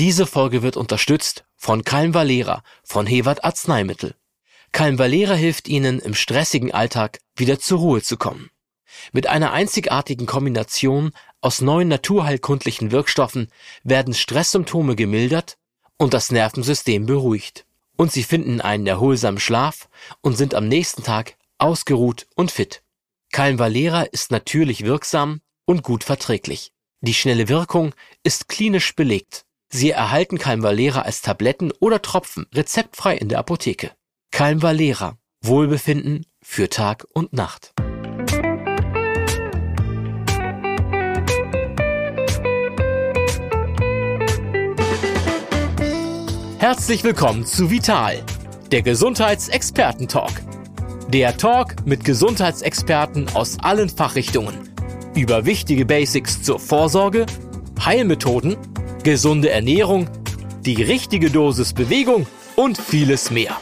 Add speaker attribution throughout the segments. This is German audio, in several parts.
Speaker 1: Diese Folge wird unterstützt von Calm-Valera von Hewart Arzneimittel. Calm-Valera hilft Ihnen im stressigen Alltag wieder zur Ruhe zu kommen. Mit einer einzigartigen Kombination aus neuen naturheilkundlichen Wirkstoffen werden Stresssymptome gemildert und das Nervensystem beruhigt. Und Sie finden einen erholsamen Schlaf und sind am nächsten Tag ausgeruht und fit. Calm-Valera ist natürlich wirksam und gut verträglich. Die schnelle Wirkung ist klinisch belegt. Sie erhalten Calm-Valera als Tabletten oder Tropfen rezeptfrei in der Apotheke. Calm-Valera. Wohlbefinden für Tag und Nacht. Herzlich willkommen zu Vital, der Gesundheitsexperten-Talk. Der Talk mit Gesundheitsexperten aus allen Fachrichtungen über wichtige Basics zur Vorsorge, Heilmethoden, gesunde Ernährung, die richtige Dosis Bewegung und vieles mehr.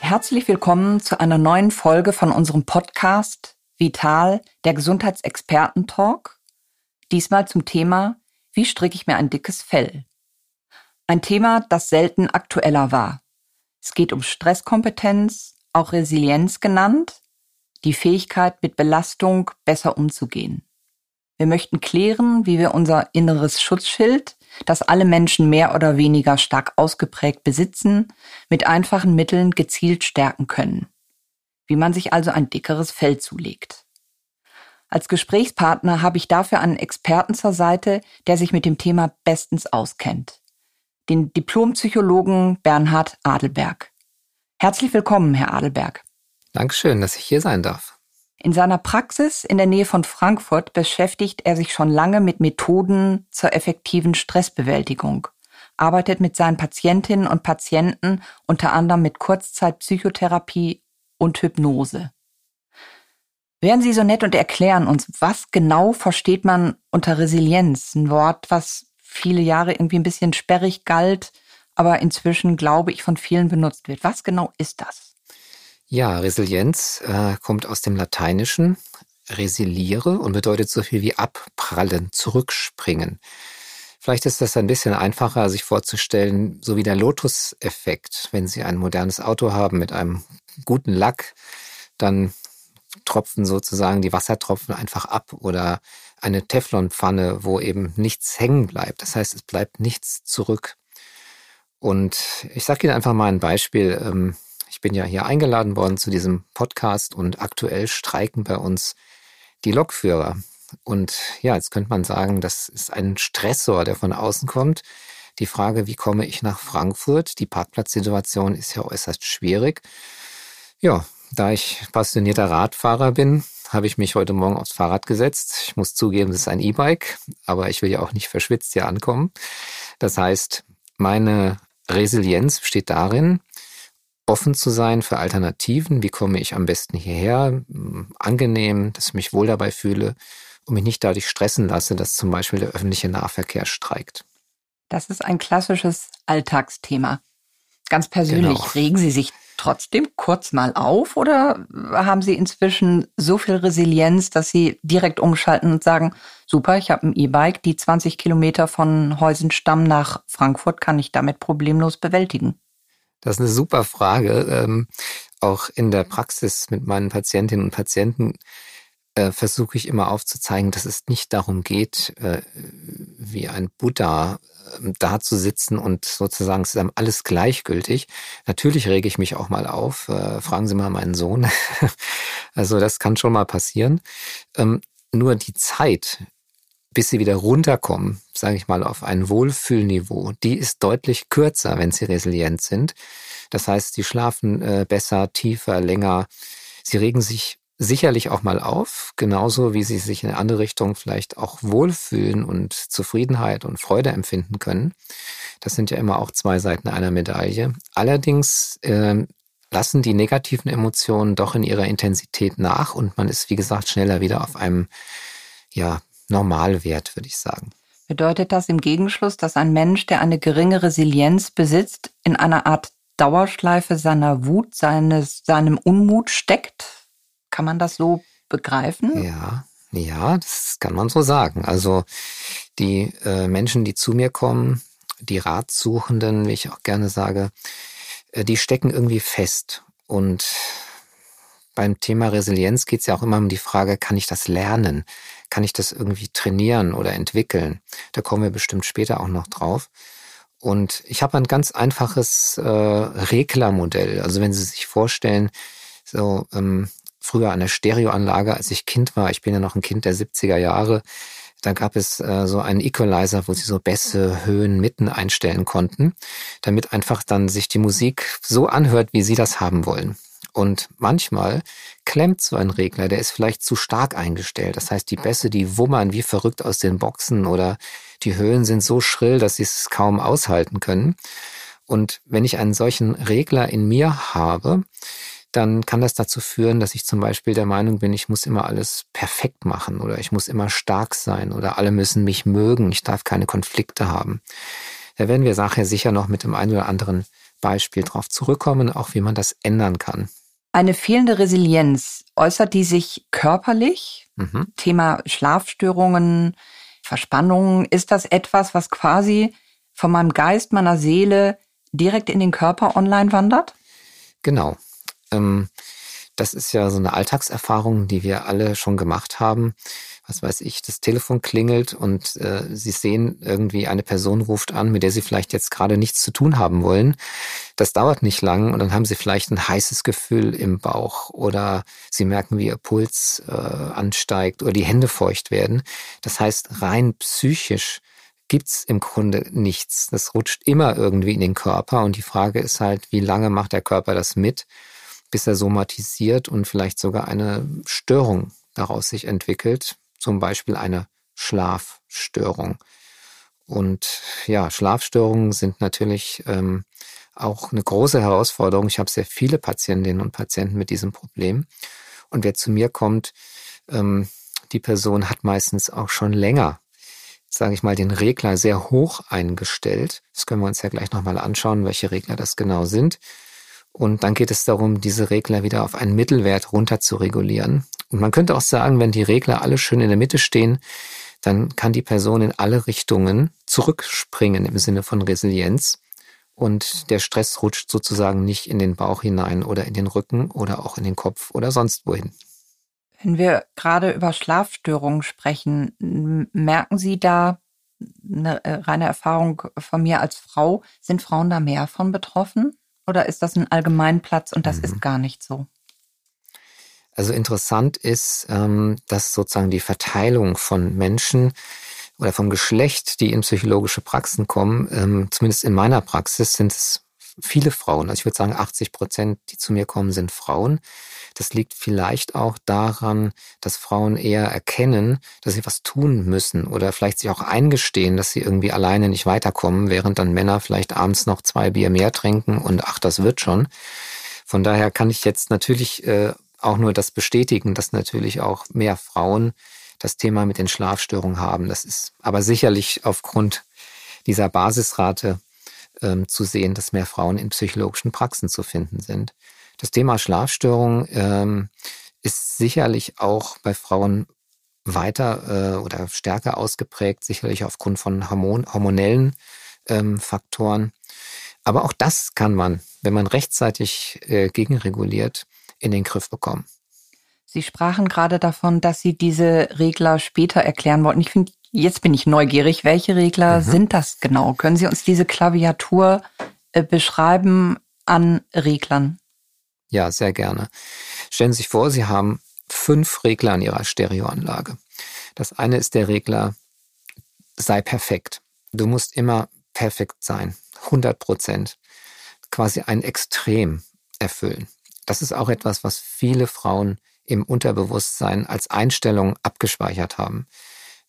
Speaker 2: Herzlich willkommen zu einer neuen Folge von unserem Podcast Vital, der Gesundheitsexperten-Talk. Diesmal zum Thema, wie stricke ich mir ein dickes Fell? Ein Thema, das selten aktueller war. Es geht um Stresskompetenz, auch Resilienz genannt, die Fähigkeit, mit Belastung besser umzugehen. Wir möchten klären, wie wir unser inneres Schutzschild, das alle Menschen mehr oder weniger stark ausgeprägt besitzen, mit einfachen Mitteln gezielt stärken können. Wie man sich also ein dickeres Fell zulegt. Als Gesprächspartner habe ich dafür einen Experten zur Seite, der sich mit dem Thema bestens auskennt den Diplompsychologen Bernhard Adelberg. Herzlich willkommen, Herr Adelberg.
Speaker 3: Dankeschön, dass ich hier sein darf.
Speaker 2: In seiner Praxis in der Nähe von Frankfurt beschäftigt er sich schon lange mit Methoden zur effektiven Stressbewältigung, arbeitet mit seinen Patientinnen und Patienten unter anderem mit Kurzzeitpsychotherapie und Hypnose. Wären Sie so nett und erklären uns, was genau versteht man unter Resilienz? Ein Wort, was viele Jahre irgendwie ein bisschen sperrig galt, aber inzwischen, glaube ich, von vielen benutzt wird. Was genau ist das?
Speaker 3: Ja, Resilienz äh, kommt aus dem Lateinischen resiliere und bedeutet so viel wie abprallen, zurückspringen. Vielleicht ist das ein bisschen einfacher, sich vorzustellen, so wie der Lotus-Effekt. Wenn Sie ein modernes Auto haben mit einem guten Lack, dann tropfen sozusagen die Wassertropfen einfach ab oder eine Teflonpfanne, wo eben nichts hängen bleibt. Das heißt, es bleibt nichts zurück. Und ich sage Ihnen einfach mal ein Beispiel. Ich bin ja hier eingeladen worden zu diesem Podcast und aktuell streiken bei uns die Lokführer. Und ja, jetzt könnte man sagen, das ist ein Stressor, der von außen kommt. Die Frage, wie komme ich nach Frankfurt? Die Parkplatzsituation ist ja äußerst schwierig. Ja, da ich passionierter Radfahrer bin, habe ich mich heute Morgen aufs Fahrrad gesetzt. Ich muss zugeben, es ist ein E-Bike, aber ich will ja auch nicht verschwitzt hier ankommen. Das heißt, meine Resilienz besteht darin, offen zu sein für Alternativen. Wie komme ich am besten hierher? Angenehm, dass ich mich wohl dabei fühle und mich nicht dadurch stressen lasse, dass zum Beispiel der öffentliche Nahverkehr streikt.
Speaker 2: Das ist ein klassisches Alltagsthema. Ganz persönlich, genau. regen Sie sich trotzdem kurz mal auf oder haben Sie inzwischen so viel Resilienz, dass Sie direkt umschalten und sagen, super, ich habe ein E-Bike, die 20 Kilometer von Heusenstamm nach Frankfurt kann ich damit problemlos bewältigen?
Speaker 3: Das ist eine super Frage. Ähm, auch in der Praxis mit meinen Patientinnen und Patienten äh, versuche ich immer aufzuzeigen, dass es nicht darum geht, äh, wie ein Buddha äh, da zu sitzen und sozusagen es ist alles gleichgültig. Natürlich rege ich mich auch mal auf. Äh, fragen Sie mal meinen Sohn. also das kann schon mal passieren. Ähm, nur die Zeit, bis sie wieder runterkommen, sage ich mal, auf ein Wohlfühlniveau, die ist deutlich kürzer, wenn sie resilient sind. Das heißt, sie schlafen äh, besser, tiefer, länger. Sie regen sich sicherlich auch mal auf, genauso wie sie sich in eine andere Richtung vielleicht auch wohlfühlen und Zufriedenheit und Freude empfinden können. Das sind ja immer auch zwei Seiten einer Medaille. Allerdings äh, lassen die negativen Emotionen doch in ihrer Intensität nach und man ist, wie gesagt, schneller wieder auf einem ja, Normalwert, würde ich sagen.
Speaker 2: Bedeutet das im Gegenschluss, dass ein Mensch, der eine geringe Resilienz besitzt, in einer Art Dauerschleife seiner Wut, seines, seinem Unmut steckt? Kann man das so begreifen?
Speaker 3: Ja, ja, das kann man so sagen. Also die äh, Menschen, die zu mir kommen, die Ratsuchenden, wie ich auch gerne sage, äh, die stecken irgendwie fest. Und beim Thema Resilienz geht es ja auch immer um die Frage, kann ich das lernen? Kann ich das irgendwie trainieren oder entwickeln? Da kommen wir bestimmt später auch noch drauf. Und ich habe ein ganz einfaches äh, Reglermodell. Also wenn Sie sich vorstellen, so ähm, früher an der Stereoanlage, als ich Kind war, ich bin ja noch ein Kind der 70er Jahre, da gab es äh, so einen Equalizer, wo sie so Bässe, Höhen, Mitten einstellen konnten, damit einfach dann sich die Musik so anhört, wie sie das haben wollen. Und manchmal klemmt so ein Regler, der ist vielleicht zu stark eingestellt. Das heißt, die Bässe, die wummern wie verrückt aus den Boxen oder die Höhen sind so schrill, dass sie es kaum aushalten können. Und wenn ich einen solchen Regler in mir habe, dann kann das dazu führen, dass ich zum Beispiel der Meinung bin, ich muss immer alles perfekt machen oder ich muss immer stark sein oder alle müssen mich mögen, ich darf keine Konflikte haben. Da werden wir nachher sicher noch mit dem einen oder anderen Beispiel drauf zurückkommen, auch wie man das ändern kann.
Speaker 2: Eine fehlende Resilienz, äußert die sich körperlich? Mhm. Thema Schlafstörungen, Verspannungen, ist das etwas, was quasi von meinem Geist, meiner Seele direkt in den Körper online wandert?
Speaker 3: Genau. Ähm, das ist ja so eine Alltagserfahrung, die wir alle schon gemacht haben. Was weiß ich, das Telefon klingelt und äh, Sie sehen irgendwie eine Person ruft an, mit der Sie vielleicht jetzt gerade nichts zu tun haben wollen. Das dauert nicht lang und dann haben Sie vielleicht ein heißes Gefühl im Bauch oder Sie merken, wie Ihr Puls äh, ansteigt oder die Hände feucht werden. Das heißt, rein psychisch gibt's im Grunde nichts. Das rutscht immer irgendwie in den Körper und die Frage ist halt, wie lange macht der Körper das mit? bis er somatisiert und vielleicht sogar eine Störung daraus sich entwickelt, zum Beispiel eine Schlafstörung. Und ja, Schlafstörungen sind natürlich ähm, auch eine große Herausforderung. Ich habe sehr viele Patientinnen und Patienten mit diesem Problem. Und wer zu mir kommt, ähm, die Person hat meistens auch schon länger, sage ich mal, den Regler sehr hoch eingestellt. Das können wir uns ja gleich nochmal anschauen, welche Regler das genau sind. Und dann geht es darum, diese Regler wieder auf einen Mittelwert runter zu regulieren. Und man könnte auch sagen, wenn die Regler alle schön in der Mitte stehen, dann kann die Person in alle Richtungen zurückspringen im Sinne von Resilienz. Und der Stress rutscht sozusagen nicht in den Bauch hinein oder in den Rücken oder auch in den Kopf oder sonst wohin.
Speaker 2: Wenn wir gerade über Schlafstörungen sprechen, merken Sie da eine äh, reine Erfahrung von mir als Frau, sind Frauen da mehr von betroffen? Oder ist das ein Allgemeinplatz und das mhm. ist gar nicht so?
Speaker 3: Also interessant ist, ähm, dass sozusagen die Verteilung von Menschen oder vom Geschlecht, die in psychologische Praxen kommen, ähm, zumindest in meiner Praxis sind es viele Frauen. Also ich würde sagen, 80 Prozent, die zu mir kommen, sind Frauen. Das liegt vielleicht auch daran, dass Frauen eher erkennen, dass sie was tun müssen oder vielleicht sich auch eingestehen, dass sie irgendwie alleine nicht weiterkommen, während dann Männer vielleicht abends noch zwei Bier mehr trinken und ach, das wird schon. Von daher kann ich jetzt natürlich äh, auch nur das bestätigen, dass natürlich auch mehr Frauen das Thema mit den Schlafstörungen haben. Das ist aber sicherlich aufgrund dieser Basisrate ähm, zu sehen, dass mehr Frauen in psychologischen Praxen zu finden sind. Das Thema Schlafstörung ähm, ist sicherlich auch bei Frauen weiter äh, oder stärker ausgeprägt, sicherlich aufgrund von Hormon hormonellen ähm, Faktoren. Aber auch das kann man, wenn man rechtzeitig äh, gegenreguliert, in den Griff bekommen.
Speaker 2: Sie sprachen gerade davon, dass Sie diese Regler später erklären wollten. Ich finde, jetzt bin ich neugierig. Welche Regler mhm. sind das genau? Können Sie uns diese Klaviatur äh, beschreiben an Reglern?
Speaker 3: Ja, sehr gerne. Stellen Sie sich vor, Sie haben fünf Regler an Ihrer Stereoanlage. Das eine ist der Regler, sei perfekt. Du musst immer perfekt sein. 100 Prozent. Quasi ein Extrem erfüllen. Das ist auch etwas, was viele Frauen im Unterbewusstsein als Einstellung abgespeichert haben.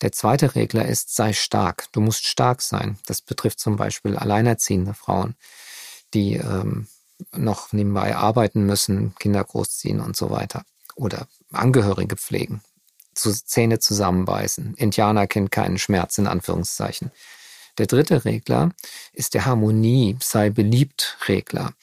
Speaker 3: Der zweite Regler ist, sei stark. Du musst stark sein. Das betrifft zum Beispiel alleinerziehende Frauen, die ähm, noch nebenbei arbeiten müssen, Kinder großziehen und so weiter. Oder Angehörige pflegen, zu Zähne zusammenbeißen. Indianer kennt keinen Schmerz, in Anführungszeichen. Der dritte Regler ist der Harmonie, sei beliebt Regler,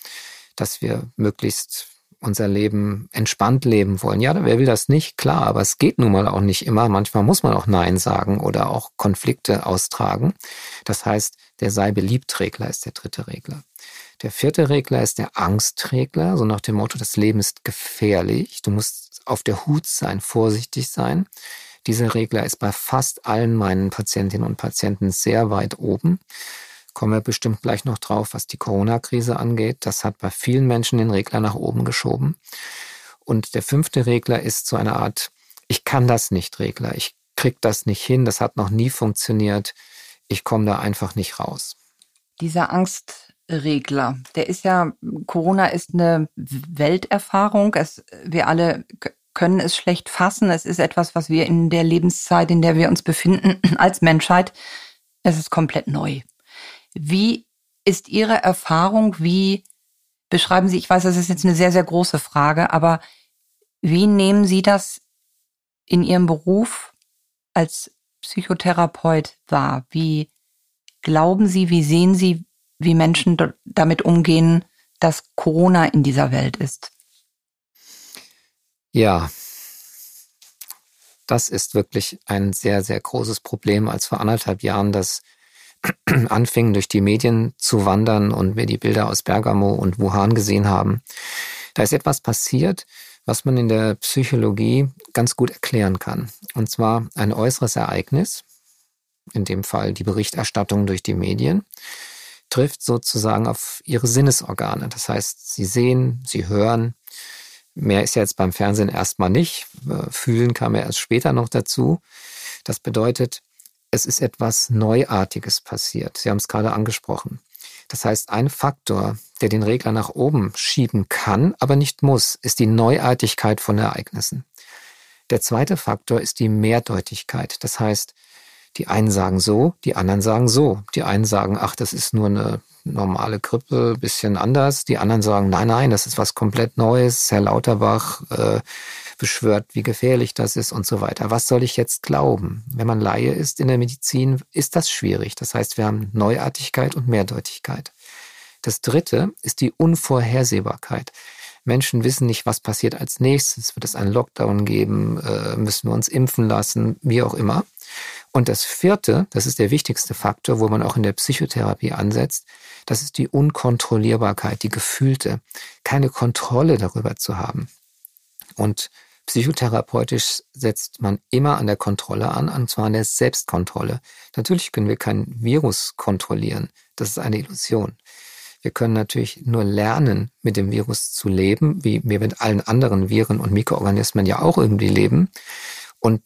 Speaker 3: dass wir möglichst unser Leben entspannt leben wollen. Ja, wer will das nicht? Klar, aber es geht nun mal auch nicht immer. Manchmal muss man auch Nein sagen oder auch Konflikte austragen. Das heißt, der sei beliebt Regler ist der dritte Regler. Der vierte Regler ist der Angstregler, so nach dem Motto, das Leben ist gefährlich. Du musst auf der Hut sein, vorsichtig sein. Dieser Regler ist bei fast allen meinen Patientinnen und Patienten sehr weit oben. Kommen wir bestimmt gleich noch drauf, was die Corona-Krise angeht. Das hat bei vielen Menschen den Regler nach oben geschoben. Und der fünfte Regler ist so eine Art, ich kann das nicht Regler. Ich krieg das nicht hin. Das hat noch nie funktioniert. Ich komme da einfach nicht raus.
Speaker 2: Dieser Angst, Regler. Der ist ja, Corona ist eine Welterfahrung. Es, wir alle können es schlecht fassen. Es ist etwas, was wir in der Lebenszeit, in der wir uns befinden, als Menschheit, es ist komplett neu. Wie ist Ihre Erfahrung? Wie beschreiben Sie, ich weiß, das ist jetzt eine sehr, sehr große Frage, aber wie nehmen Sie das in Ihrem Beruf als Psychotherapeut wahr? Wie glauben Sie, wie sehen Sie, wie Menschen damit umgehen, dass Corona in dieser Welt ist.
Speaker 3: Ja, das ist wirklich ein sehr, sehr großes Problem, als vor anderthalb Jahren das anfing, durch die Medien zu wandern und wir die Bilder aus Bergamo und Wuhan gesehen haben. Da ist etwas passiert, was man in der Psychologie ganz gut erklären kann. Und zwar ein äußeres Ereignis, in dem Fall die Berichterstattung durch die Medien, trifft sozusagen auf ihre Sinnesorgane. Das heißt, sie sehen, sie hören. Mehr ist ja jetzt beim Fernsehen erstmal nicht. Fühlen kam ja erst später noch dazu. Das bedeutet, es ist etwas Neuartiges passiert. Sie haben es gerade angesprochen. Das heißt, ein Faktor, der den Regler nach oben schieben kann, aber nicht muss, ist die Neuartigkeit von Ereignissen. Der zweite Faktor ist die Mehrdeutigkeit. Das heißt, die einen sagen so, die anderen sagen so. Die einen sagen, ach, das ist nur eine normale Grippe, bisschen anders. Die anderen sagen, nein, nein, das ist was komplett Neues. Herr Lauterbach äh, beschwört, wie gefährlich das ist und so weiter. Was soll ich jetzt glauben? Wenn man Laie ist in der Medizin, ist das schwierig. Das heißt, wir haben Neuartigkeit und Mehrdeutigkeit. Das dritte ist die Unvorhersehbarkeit. Menschen wissen nicht, was passiert als nächstes. Wird es einen Lockdown geben? Äh, müssen wir uns impfen lassen? Wie auch immer. Und das vierte, das ist der wichtigste Faktor, wo man auch in der Psychotherapie ansetzt, das ist die Unkontrollierbarkeit, die gefühlte, keine Kontrolle darüber zu haben. Und psychotherapeutisch setzt man immer an der Kontrolle an, und zwar an der Selbstkontrolle. Natürlich können wir kein Virus kontrollieren, das ist eine Illusion. Wir können natürlich nur lernen, mit dem Virus zu leben, wie wir mit allen anderen Viren und Mikroorganismen ja auch irgendwie leben. Und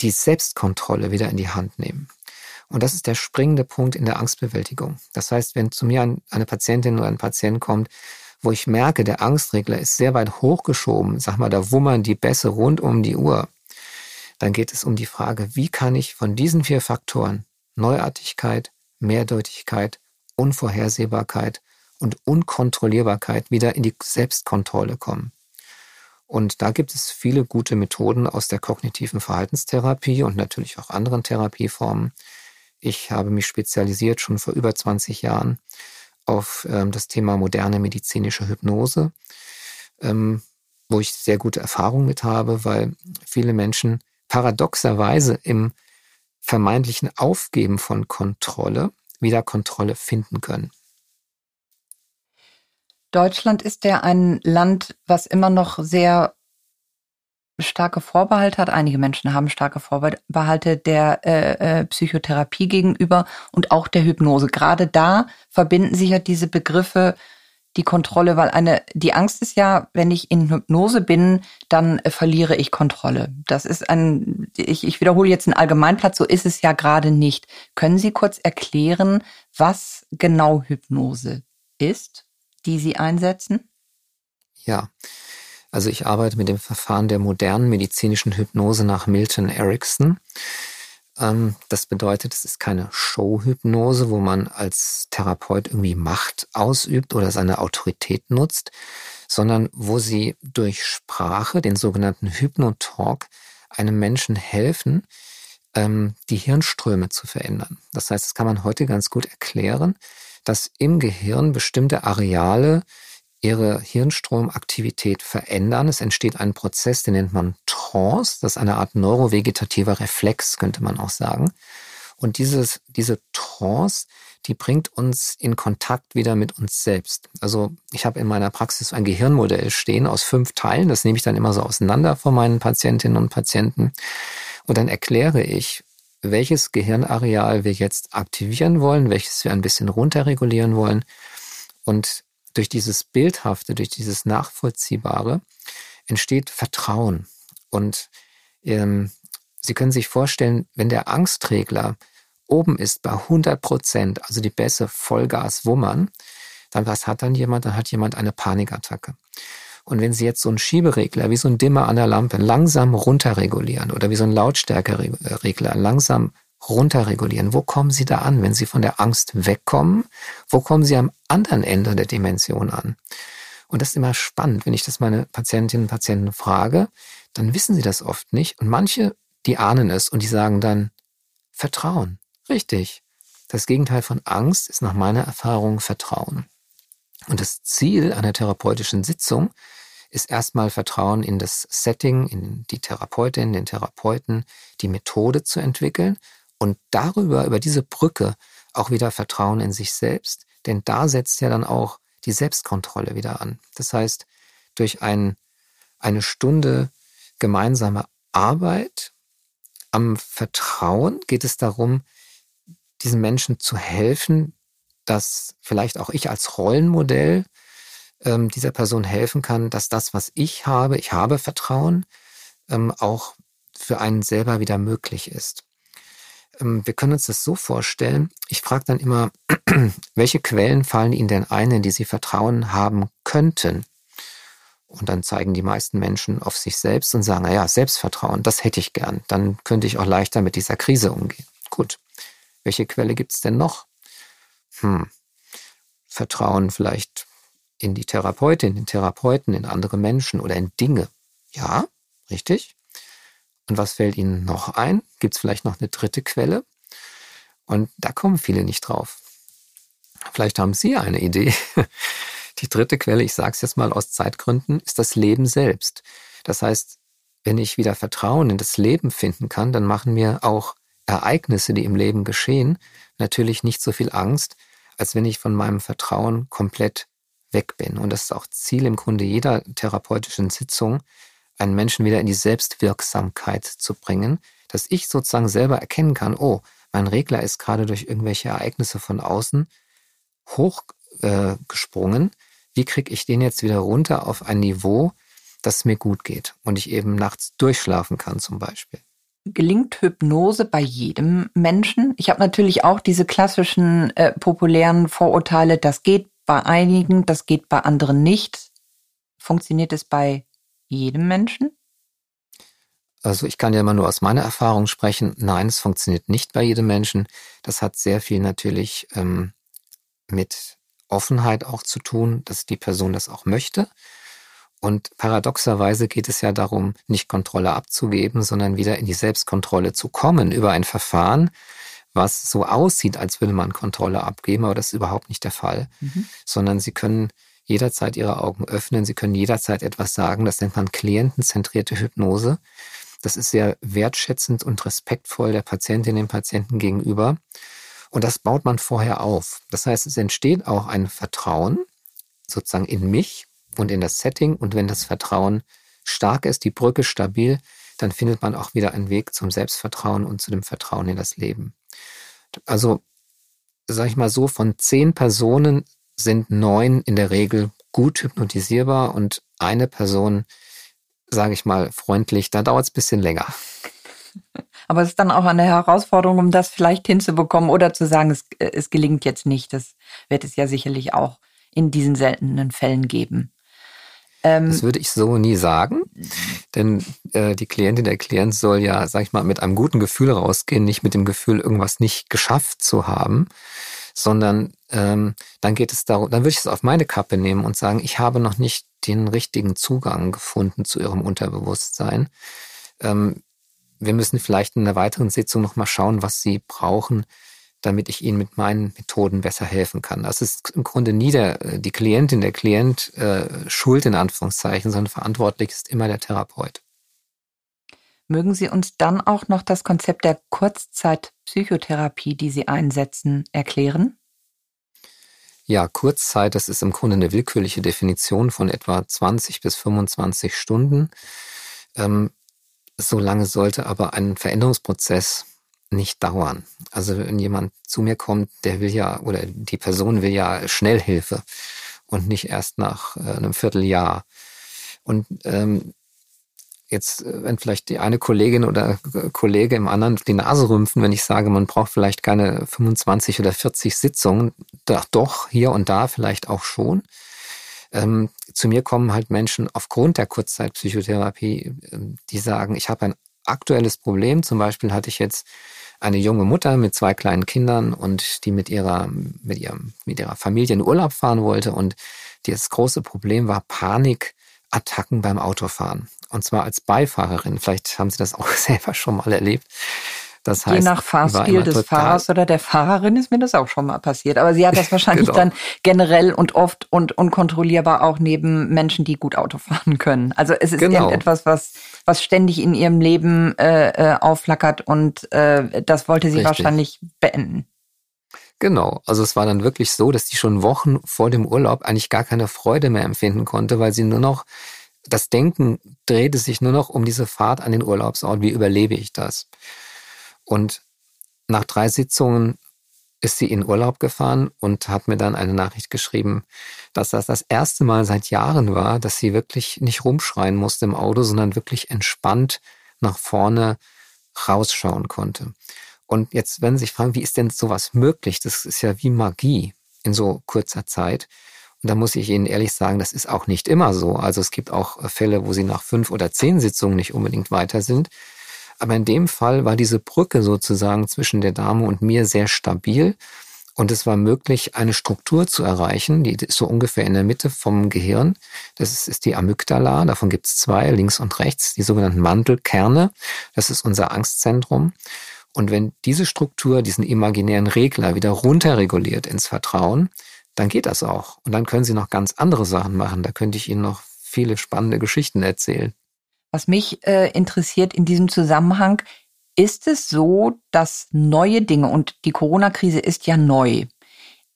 Speaker 3: die Selbstkontrolle wieder in die Hand nehmen. Und das ist der springende Punkt in der Angstbewältigung. Das heißt, wenn zu mir eine Patientin oder ein Patient kommt, wo ich merke, der Angstregler ist sehr weit hochgeschoben, sag mal, da wummern die Bässe rund um die Uhr, dann geht es um die Frage, wie kann ich von diesen vier Faktoren Neuartigkeit, Mehrdeutigkeit, Unvorhersehbarkeit und Unkontrollierbarkeit wieder in die Selbstkontrolle kommen. Und da gibt es viele gute Methoden aus der kognitiven Verhaltenstherapie und natürlich auch anderen Therapieformen. Ich habe mich spezialisiert schon vor über 20 Jahren auf ähm, das Thema moderne medizinische Hypnose, ähm, wo ich sehr gute Erfahrungen mit habe, weil viele Menschen paradoxerweise im vermeintlichen Aufgeben von Kontrolle wieder Kontrolle finden können.
Speaker 2: Deutschland ist ja ein Land, was immer noch sehr starke Vorbehalte hat. Einige Menschen haben starke Vorbehalte der äh, äh, Psychotherapie gegenüber und auch der Hypnose. Gerade da verbinden sich ja diese Begriffe die Kontrolle, weil eine die Angst ist ja, wenn ich in Hypnose bin, dann äh, verliere ich Kontrolle. Das ist ein ich, ich wiederhole jetzt einen Allgemeinplatz, so ist es ja gerade nicht. Können Sie kurz erklären, was genau Hypnose ist? die Sie einsetzen?
Speaker 3: Ja, also ich arbeite mit dem Verfahren der modernen medizinischen Hypnose nach Milton Erickson. Ähm, das bedeutet, es ist keine Showhypnose, wo man als Therapeut irgendwie Macht ausübt oder seine Autorität nutzt, sondern wo sie durch Sprache, den sogenannten Hypnotalk, einem Menschen helfen, ähm, die Hirnströme zu verändern. Das heißt, das kann man heute ganz gut erklären, dass im Gehirn bestimmte Areale ihre Hirnstromaktivität verändern. Es entsteht ein Prozess, den nennt man Trance. Das ist eine Art neurovegetativer Reflex, könnte man auch sagen. Und dieses, diese Trance, die bringt uns in Kontakt wieder mit uns selbst. Also ich habe in meiner Praxis ein Gehirnmodell stehen aus fünf Teilen. Das nehme ich dann immer so auseinander von meinen Patientinnen und Patienten. Und dann erkläre ich, welches Gehirnareal wir jetzt aktivieren wollen, welches wir ein bisschen runterregulieren wollen. Und durch dieses Bildhafte, durch dieses Nachvollziehbare entsteht Vertrauen. Und ähm, Sie können sich vorstellen, wenn der Angstregler oben ist bei 100 Prozent, also die Bässe Vollgas wummern, dann was hat dann jemand? Dann hat jemand eine Panikattacke. Und wenn Sie jetzt so einen Schieberegler wie so ein Dimmer an der Lampe langsam runterregulieren oder wie so ein Lautstärkeregler langsam runterregulieren, wo kommen Sie da an, wenn Sie von der Angst wegkommen? Wo kommen Sie am anderen Ende der Dimension an? Und das ist immer spannend, wenn ich das meine Patientinnen und Patienten frage, dann wissen sie das oft nicht. Und manche, die ahnen es und die sagen dann, Vertrauen. Richtig. Das Gegenteil von Angst ist nach meiner Erfahrung Vertrauen. Und das Ziel einer therapeutischen Sitzung ist erstmal Vertrauen in das Setting, in die Therapeutin, den Therapeuten, die Methode zu entwickeln und darüber, über diese Brücke auch wieder Vertrauen in sich selbst. Denn da setzt ja dann auch die Selbstkontrolle wieder an. Das heißt, durch ein, eine Stunde gemeinsame Arbeit am Vertrauen geht es darum, diesen Menschen zu helfen, dass vielleicht auch ich als Rollenmodell ähm, dieser Person helfen kann, dass das, was ich habe, ich habe Vertrauen, ähm, auch für einen selber wieder möglich ist. Ähm, wir können uns das so vorstellen, ich frage dann immer, welche Quellen fallen Ihnen denn ein, in die Sie Vertrauen haben könnten? Und dann zeigen die meisten Menschen auf sich selbst und sagen, naja, Selbstvertrauen, das hätte ich gern. Dann könnte ich auch leichter mit dieser Krise umgehen. Gut. Welche Quelle gibt es denn noch? Hm. Vertrauen vielleicht in die Therapeutin, in den Therapeuten, in andere Menschen oder in Dinge. Ja, richtig. Und was fällt Ihnen noch ein? Gibt es vielleicht noch eine dritte Quelle? Und da kommen viele nicht drauf. Vielleicht haben Sie eine Idee. Die dritte Quelle, ich sage es jetzt mal aus Zeitgründen, ist das Leben selbst. Das heißt, wenn ich wieder Vertrauen in das Leben finden kann, dann machen mir auch Ereignisse, die im Leben geschehen, natürlich nicht so viel Angst, als wenn ich von meinem Vertrauen komplett weg bin. Und das ist auch Ziel im Grunde jeder therapeutischen Sitzung, einen Menschen wieder in die Selbstwirksamkeit zu bringen, dass ich sozusagen selber erkennen kann, oh, mein Regler ist gerade durch irgendwelche Ereignisse von außen hochgesprungen. Äh, Wie kriege ich den jetzt wieder runter auf ein Niveau, das mir gut geht und ich eben nachts durchschlafen kann zum Beispiel?
Speaker 2: Gelingt Hypnose bei jedem Menschen? Ich habe natürlich auch diese klassischen äh, populären Vorurteile, das geht bei einigen, das geht bei anderen nicht. Funktioniert es bei jedem Menschen?
Speaker 3: Also ich kann ja immer nur aus meiner Erfahrung sprechen. Nein, es funktioniert nicht bei jedem Menschen. Das hat sehr viel natürlich ähm, mit Offenheit auch zu tun, dass die Person das auch möchte. Und paradoxerweise geht es ja darum, nicht Kontrolle abzugeben, sondern wieder in die Selbstkontrolle zu kommen über ein Verfahren, was so aussieht, als würde man Kontrolle abgeben, aber das ist überhaupt nicht der Fall, mhm. sondern Sie können jederzeit Ihre Augen öffnen, Sie können jederzeit etwas sagen, das nennt man klientenzentrierte Hypnose. Das ist sehr wertschätzend und respektvoll der Patientin dem Patienten gegenüber. Und das baut man vorher auf. Das heißt, es entsteht auch ein Vertrauen sozusagen in mich und in das Setting. Und wenn das Vertrauen stark ist, die Brücke stabil, dann findet man auch wieder einen Weg zum Selbstvertrauen und zu dem Vertrauen in das Leben. Also, sag ich mal so, von zehn Personen sind neun in der Regel gut hypnotisierbar und eine Person, sage ich mal freundlich, da dauert es ein bisschen länger.
Speaker 2: Aber es ist dann auch eine Herausforderung, um das vielleicht hinzubekommen oder zu sagen, es, es gelingt jetzt nicht. Das wird es ja sicherlich auch in diesen seltenen Fällen geben.
Speaker 3: Ähm, das würde ich so nie sagen, denn äh, die Klientin, der Klient soll ja, sag ich mal, mit einem guten Gefühl rausgehen, nicht mit dem Gefühl, irgendwas nicht geschafft zu haben, sondern ähm, dann geht es darum, dann würde ich es auf meine Kappe nehmen und sagen, ich habe noch nicht den richtigen Zugang gefunden zu ihrem Unterbewusstsein. Ähm, wir müssen vielleicht in einer weiteren Sitzung nochmal schauen, was sie brauchen, damit ich ihnen mit meinen Methoden besser helfen kann. Das ist im Grunde nie der, die Klientin, der Klient äh, schuld in Anführungszeichen, sondern verantwortlich ist immer der Therapeut.
Speaker 2: Mögen Sie uns dann auch noch das Konzept der Kurzzeitpsychotherapie, die Sie einsetzen, erklären?
Speaker 3: Ja, Kurzzeit, das ist im Grunde eine willkürliche Definition von etwa 20 bis 25 Stunden. Ähm, so lange sollte aber ein Veränderungsprozess nicht dauern. Also wenn jemand zu mir kommt, der will ja, oder die Person will ja Schnellhilfe und nicht erst nach äh, einem Vierteljahr. Und ähm, jetzt, äh, wenn vielleicht die eine Kollegin oder Kollege im anderen die Nase rümpfen, wenn ich sage, man braucht vielleicht keine 25 oder 40 Sitzungen, doch, doch hier und da vielleicht auch schon. Ähm, zu mir kommen halt Menschen aufgrund der Kurzzeitpsychotherapie, ähm, die sagen, ich habe ein aktuelles Problem. Zum Beispiel hatte ich jetzt eine junge Mutter mit zwei kleinen Kindern und die mit ihrer, mit ihrem, mit ihrer Familie in Urlaub fahren wollte und das große Problem war Panikattacken beim Autofahren. Und zwar als Beifahrerin. Vielleicht haben Sie das auch selber schon mal erlebt.
Speaker 2: Das heißt, Je nach Fahrstil des Fahrers oder der Fahrerin ist mir das auch schon mal passiert. Aber sie hat das wahrscheinlich genau. dann generell und oft und unkontrollierbar auch neben Menschen, die gut Auto fahren können. Also es ist genau. irgendetwas, was, was ständig in ihrem Leben äh, äh, aufflackert und äh, das wollte sie Richtig. wahrscheinlich beenden.
Speaker 3: Genau, also es war dann wirklich so, dass sie schon Wochen vor dem Urlaub eigentlich gar keine Freude mehr empfinden konnte, weil sie nur noch das Denken drehte sich nur noch um diese Fahrt an den Urlaubsort. Wie überlebe ich das? Und nach drei Sitzungen ist sie in Urlaub gefahren und hat mir dann eine Nachricht geschrieben, dass das das erste Mal seit Jahren war, dass sie wirklich nicht rumschreien musste im Auto, sondern wirklich entspannt nach vorne rausschauen konnte. Und jetzt werden Sie sich fragen, wie ist denn sowas möglich? Das ist ja wie Magie in so kurzer Zeit. Und da muss ich Ihnen ehrlich sagen, das ist auch nicht immer so. Also es gibt auch Fälle, wo Sie nach fünf oder zehn Sitzungen nicht unbedingt weiter sind. Aber in dem Fall war diese Brücke sozusagen zwischen der Dame und mir sehr stabil. Und es war möglich, eine Struktur zu erreichen, die ist so ungefähr in der Mitte vom Gehirn. Das ist, die Amygdala, davon gibt es zwei, links und rechts, die sogenannten Mandelkerne. Das ist unser Angstzentrum. Und wenn diese Struktur diesen imaginären Regler wieder runterreguliert ins Vertrauen, dann geht das auch. Und dann können Sie noch ganz andere Sachen machen. Da könnte ich Ihnen noch viele spannende Geschichten erzählen.
Speaker 2: Was mich äh, interessiert in diesem Zusammenhang, ist es so, dass neue Dinge, und die Corona-Krise ist ja neu,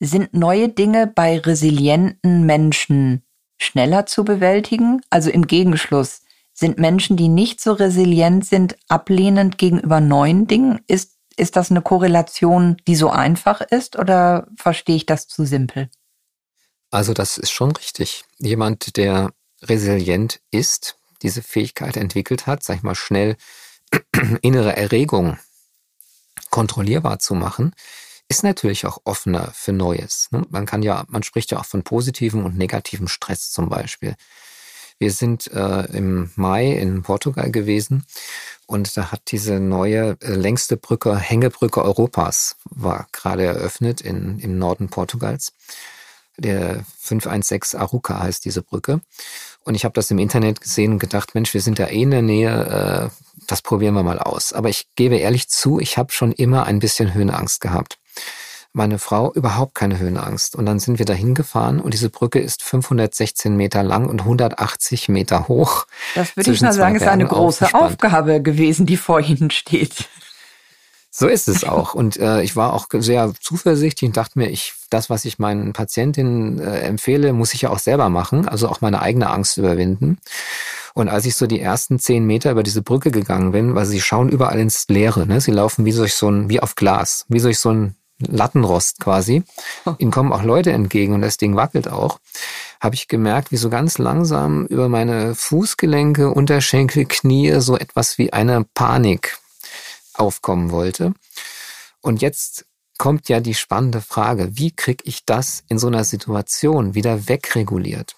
Speaker 2: sind neue Dinge bei resilienten Menschen schneller zu bewältigen? Also im Gegenschluss, sind Menschen, die nicht so resilient sind, ablehnend gegenüber neuen Dingen? Ist, ist das eine Korrelation, die so einfach ist oder verstehe ich das zu simpel?
Speaker 3: Also das ist schon richtig. Jemand, der resilient ist, diese Fähigkeit entwickelt hat, sag ich mal, schnell innere Erregung kontrollierbar zu machen, ist natürlich auch offener für Neues. Ne? Man kann ja, man spricht ja auch von positivem und negativem Stress zum Beispiel. Wir sind äh, im Mai in Portugal gewesen und da hat diese neue äh, längste Brücke, Hängebrücke Europas, war gerade eröffnet in, im Norden Portugals. Der 516 Aruca heißt diese Brücke. Und ich habe das im Internet gesehen und gedacht, Mensch, wir sind da eh in der Nähe, äh, das probieren wir mal aus. Aber ich gebe ehrlich zu, ich habe schon immer ein bisschen Höhenangst gehabt. Meine Frau überhaupt keine Höhenangst. Und dann sind wir da hingefahren und diese Brücke ist 516 Meter lang und 180 Meter hoch.
Speaker 2: Das würde ich mal sagen, ist eine große Aufgabe gewesen, die vor Ihnen steht.
Speaker 3: So ist es auch. Und äh, ich war auch sehr zuversichtlich und dachte mir, ich, das, was ich meinen Patientinnen äh, empfehle, muss ich ja auch selber machen, also auch meine eigene Angst überwinden. Und als ich so die ersten zehn Meter über diese Brücke gegangen bin, weil sie schauen überall ins Leere, ne? Sie laufen wie durch so ein, wie auf Glas, wie durch so ein Lattenrost quasi. Ihnen kommen auch Leute entgegen und das Ding wackelt auch. Habe ich gemerkt, wie so ganz langsam über meine Fußgelenke, Unterschenkel, Knie so etwas wie eine Panik aufkommen wollte. Und jetzt kommt ja die spannende Frage, wie kriege ich das in so einer Situation wieder wegreguliert?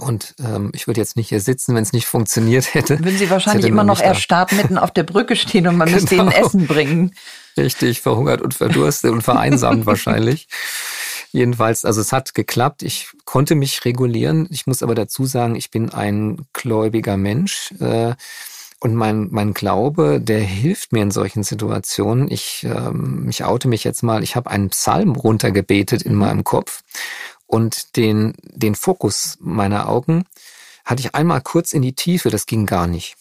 Speaker 3: Und ähm, ich würde jetzt nicht hier sitzen, wenn es nicht funktioniert hätte.
Speaker 2: Würden Sie wahrscheinlich immer noch erstarrt mitten auf der Brücke stehen und man genau. müsste ihnen Essen bringen.
Speaker 3: Richtig, verhungert und verdurstet und vereinsamt wahrscheinlich. Jedenfalls, also es hat geklappt. Ich konnte mich regulieren. Ich muss aber dazu sagen, ich bin ein gläubiger Mensch. Äh, Und mein, mein Glaube, der hilft mir in solchen Situationen. Ich, ähm, ich oute mich jetzt mal, ich habe einen Psalm runtergebetet in meinem Kopf und den, den Fokus meiner Augen hatte ich einmal kurz in die Tiefe, das ging gar nicht.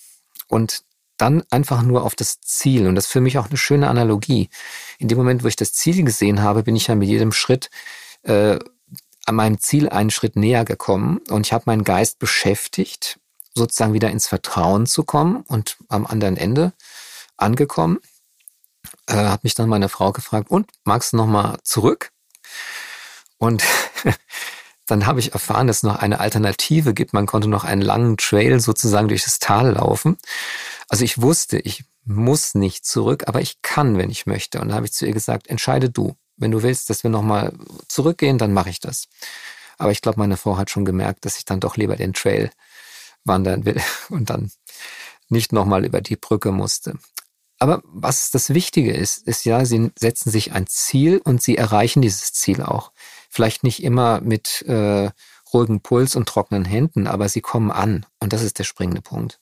Speaker 3: Und dann einfach nur auf das Ziel. Und das ist für mich auch eine schöne Analogie. In dem Moment, wo ich das Ziel gesehen habe, bin ich ja mit jedem Schritt äh, an meinem Ziel einen Schritt näher gekommen. Und ich habe meinen Geist beschäftigt sozusagen wieder ins Vertrauen zu kommen und am anderen Ende angekommen, äh, hat mich dann meine Frau gefragt, und magst du noch mal zurück? Und dann habe ich erfahren, dass es noch eine Alternative gibt. Man konnte noch einen langen Trail sozusagen durch das Tal laufen. Also ich wusste, ich muss nicht zurück, aber ich kann, wenn ich möchte. Und da habe ich zu ihr gesagt, entscheide du. Wenn du willst, dass wir nochmal zurückgehen, dann mache ich das. Aber ich glaube, meine Frau hat schon gemerkt, dass ich dann doch lieber den Trail wandern will und dann nicht nochmal über die Brücke musste. Aber was das Wichtige ist, ist ja, sie setzen sich ein Ziel und sie erreichen dieses Ziel auch. Vielleicht nicht immer mit äh, ruhigem Puls und trockenen Händen, aber sie kommen an und das ist der springende Punkt.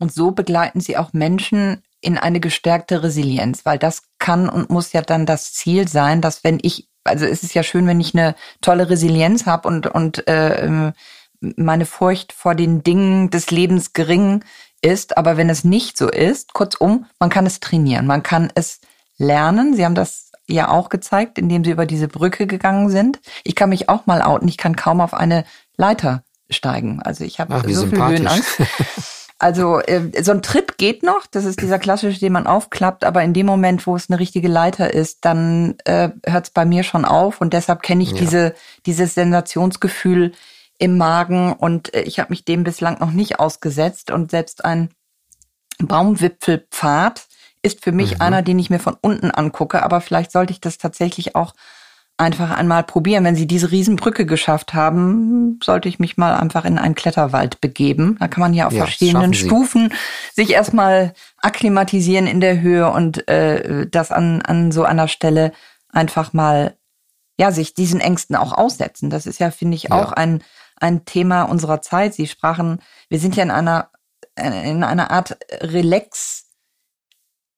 Speaker 2: Und so begleiten sie auch Menschen in eine gestärkte Resilienz, weil das kann und muss ja dann das Ziel sein, dass wenn ich, also es ist ja schön, wenn ich eine tolle Resilienz habe und, und äh, meine Furcht vor den Dingen des Lebens gering ist. Aber wenn es nicht so ist, kurzum, man kann es trainieren, man kann es lernen. Sie haben das ja auch gezeigt, indem Sie über diese Brücke gegangen sind. Ich kann mich auch mal outen, ich kann kaum auf eine Leiter steigen. Also ich habe so viel Höhenangst. Also äh, so ein Tritt geht noch, das ist dieser klassische, den man aufklappt, aber in dem Moment, wo es eine richtige Leiter ist, dann äh, hört es bei mir schon auf und deshalb kenne ich ja. diese dieses Sensationsgefühl im Magen und äh, ich habe mich dem bislang noch nicht ausgesetzt und selbst ein Baumwipfelpfad ist für mich mhm. einer, den ich mir von unten angucke, aber vielleicht sollte ich das tatsächlich auch einfach einmal probieren. Wenn Sie diese Riesenbrücke geschafft haben, sollte ich mich mal einfach in einen Kletterwald begeben. Da kann man ja auf ja, verschiedenen Stufen sich erstmal akklimatisieren in der Höhe und äh, das an, an so einer Stelle einfach mal, ja, sich diesen Ängsten auch aussetzen. Das ist ja, finde ich, auch ja. ein, ein Thema unserer Zeit. Sie sprachen, wir sind ja in einer, in einer Art Relax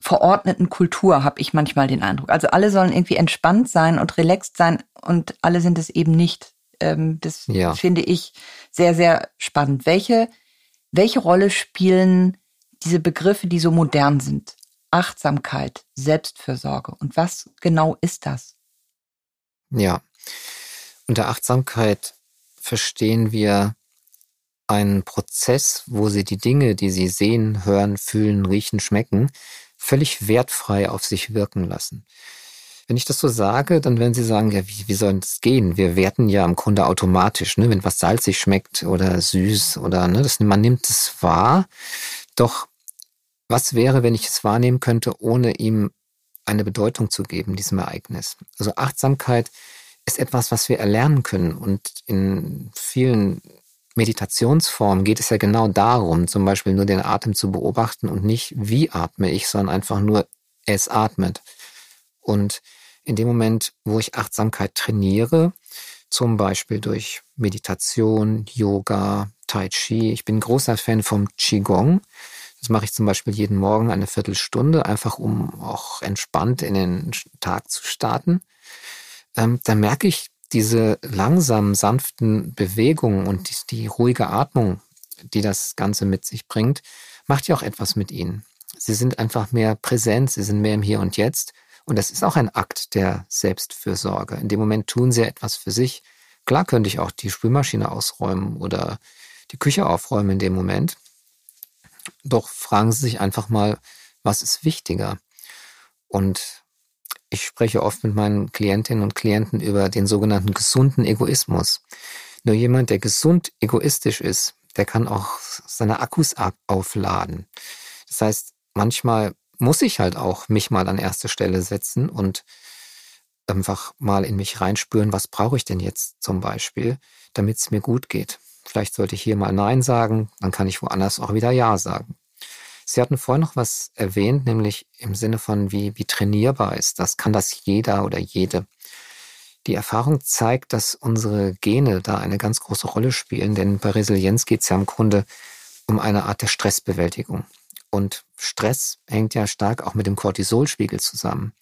Speaker 2: verordneten Kultur, habe ich manchmal den Eindruck. Also alle sollen irgendwie entspannt sein und relaxed sein und alle sind es eben nicht. Ähm, das ja. finde ich sehr, sehr spannend. Welche, welche Rolle spielen diese Begriffe, die so modern sind? Achtsamkeit, Selbstfürsorge. Und was genau ist das?
Speaker 3: Ja, unter Achtsamkeit verstehen wir einen Prozess, wo sie die Dinge, die sie sehen, hören, fühlen, riechen, schmecken, völlig wertfrei auf sich wirken lassen. Wenn ich das so sage, dann werden Sie sagen, ja, wie, wie soll das gehen? Wir werten ja im Grunde automatisch, ne? wenn was salzig schmeckt oder süß oder ne, das, man nimmt es wahr. Doch was wäre, wenn ich es wahrnehmen könnte, ohne ihm eine Bedeutung zu geben, diesem Ereignis? Also Achtsamkeit ist etwas, was wir erlernen können. Und in vielen Meditationsformen geht es ja genau darum, zum Beispiel nur den Atem zu beobachten und nicht, wie atme ich, sondern einfach nur, es atmet. Und in dem Moment, wo ich Achtsamkeit trainiere, zum Beispiel durch Meditation, Yoga, Tai Chi, ich bin großer Fan vom Qigong. Das mache ich zum Beispiel jeden Morgen eine Viertelstunde, einfach um auch entspannt in den Tag zu starten ähm, dann merke ich diese langsamen, sanften Bewegungen und die, die ruhige Atmung, die das Ganze mit sich bringt, macht ja auch etwas mit ihnen. Sie sind einfach mehr präsent, sie sind mehr im Hier und Jetzt. Und das ist auch ein Akt der Selbstfürsorge. In dem Moment tun sie etwas für sich. Klar könnte ich auch die Spülmaschine ausräumen oder die Küche aufräumen in dem Moment. Doch fragen Sie sich einfach mal, was ist wichtiger? Und ich spreche oft mit meinen Klientinnen und Klienten über den sogenannten gesunden Egoismus. Nur jemand, der gesund egoistisch ist, der kann auch seine Akkus aufladen. Das heißt, manchmal muss ich halt auch mich mal an erste Stelle setzen und einfach mal in mich reinspüren, was brauche ich denn jetzt zum Beispiel, damit es mir gut geht. Vielleicht sollte ich hier mal Nein sagen, dann kann ich woanders auch wieder Ja sagen. Sie hatten vorhin noch was erwähnt, nämlich im Sinne von, wie, wie trainierbar ist das. Kann das jeder oder jede? Die Erfahrung zeigt, dass unsere Gene da eine ganz große Rolle spielen, denn bei Resilienz geht es ja im Grunde um eine Art der Stressbewältigung. Und Stress hängt ja stark auch mit dem Cortisolspiegel zusammen.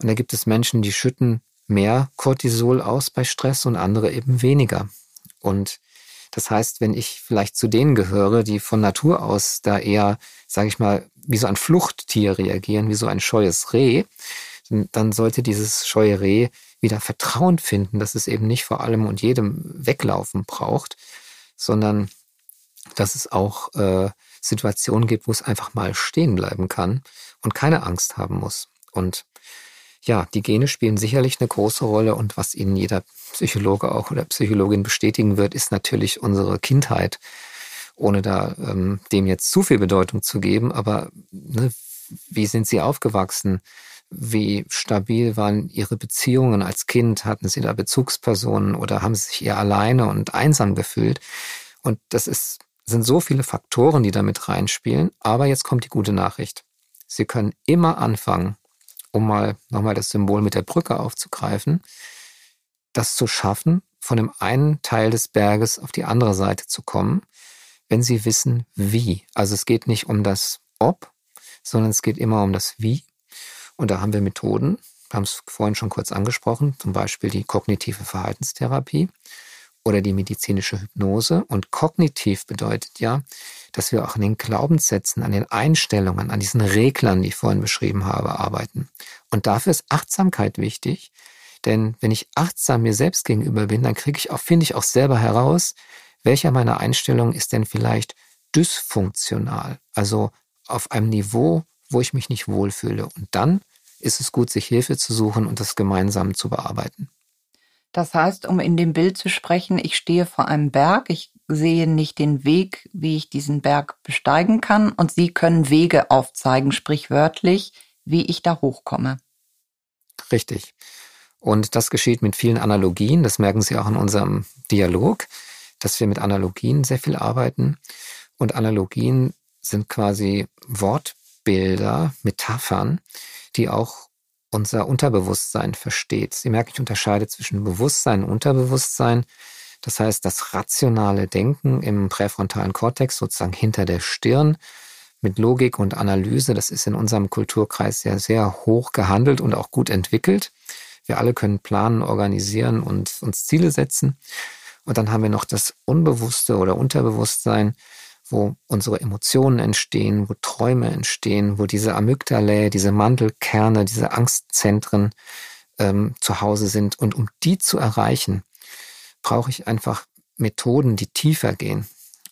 Speaker 3: Und da gibt es Menschen, die schütten mehr Cortisol aus bei Stress und andere eben weniger. Und das heißt, wenn ich vielleicht zu denen gehöre, die von Natur aus da eher, sage ich mal, wie so ein Fluchttier reagieren, wie so ein scheues Reh, dann sollte dieses scheue Reh wieder Vertrauen finden, dass es eben nicht vor allem und jedem weglaufen braucht, sondern dass es auch äh, Situationen gibt, wo es einfach mal stehen bleiben kann und keine Angst haben muss. Und ja, die Gene spielen sicherlich eine große Rolle und was Ihnen jeder Psychologe auch oder Psychologin bestätigen wird, ist natürlich unsere Kindheit, ohne da ähm, dem jetzt zu viel Bedeutung zu geben. Aber ne, wie sind Sie aufgewachsen? Wie stabil waren Ihre Beziehungen als Kind? Hatten Sie da Bezugspersonen oder haben Sie sich eher alleine und einsam gefühlt? Und das ist, sind so viele Faktoren, die damit reinspielen. Aber jetzt kommt die gute Nachricht. Sie können immer anfangen, um mal nochmal das Symbol mit der Brücke aufzugreifen, das zu schaffen, von dem einen Teil des Berges auf die andere Seite zu kommen, wenn sie wissen, wie. Also es geht nicht um das Ob, sondern es geht immer um das Wie. Und da haben wir Methoden, wir haben es vorhin schon kurz angesprochen, zum Beispiel die kognitive Verhaltenstherapie oder die medizinische Hypnose. Und kognitiv bedeutet ja, dass wir auch an den Glaubenssätzen, an den Einstellungen, an diesen Reglern, die ich vorhin beschrieben habe, arbeiten. Und dafür ist Achtsamkeit wichtig, denn wenn ich achtsam mir selbst gegenüber bin, dann kriege ich auch, finde ich auch selber heraus, welcher meiner Einstellungen ist denn vielleicht dysfunktional, also auf einem Niveau, wo ich mich nicht wohlfühle. Und dann ist es gut, sich Hilfe zu suchen und das gemeinsam zu bearbeiten.
Speaker 2: Das heißt, um in dem Bild zu sprechen, ich stehe vor einem Berg, ich sehe nicht den Weg, wie ich diesen Berg besteigen kann und Sie können Wege aufzeigen, sprichwörtlich, wie ich da hochkomme.
Speaker 3: Richtig. Und das geschieht mit vielen Analogien, das merken Sie auch in unserem Dialog, dass wir mit Analogien sehr viel arbeiten. Und Analogien sind quasi Wortbilder, Metaphern, die auch unser Unterbewusstsein versteht. Sie merken, ich unterscheide zwischen Bewusstsein und Unterbewusstsein. Das heißt, das rationale Denken im präfrontalen Kortex, sozusagen hinter der Stirn, mit Logik und Analyse, das ist in unserem Kulturkreis sehr, sehr hoch gehandelt und auch gut entwickelt. Wir alle können planen, organisieren und uns Ziele setzen. Und dann haben wir noch das Unbewusste oder Unterbewusstsein, wo unsere Emotionen entstehen, wo Träume entstehen, wo diese Amygdalae, diese Mandelkerne, diese Angstzentren ähm, zu Hause sind. Und um die zu erreichen, brauche ich einfach Methoden, die tiefer gehen.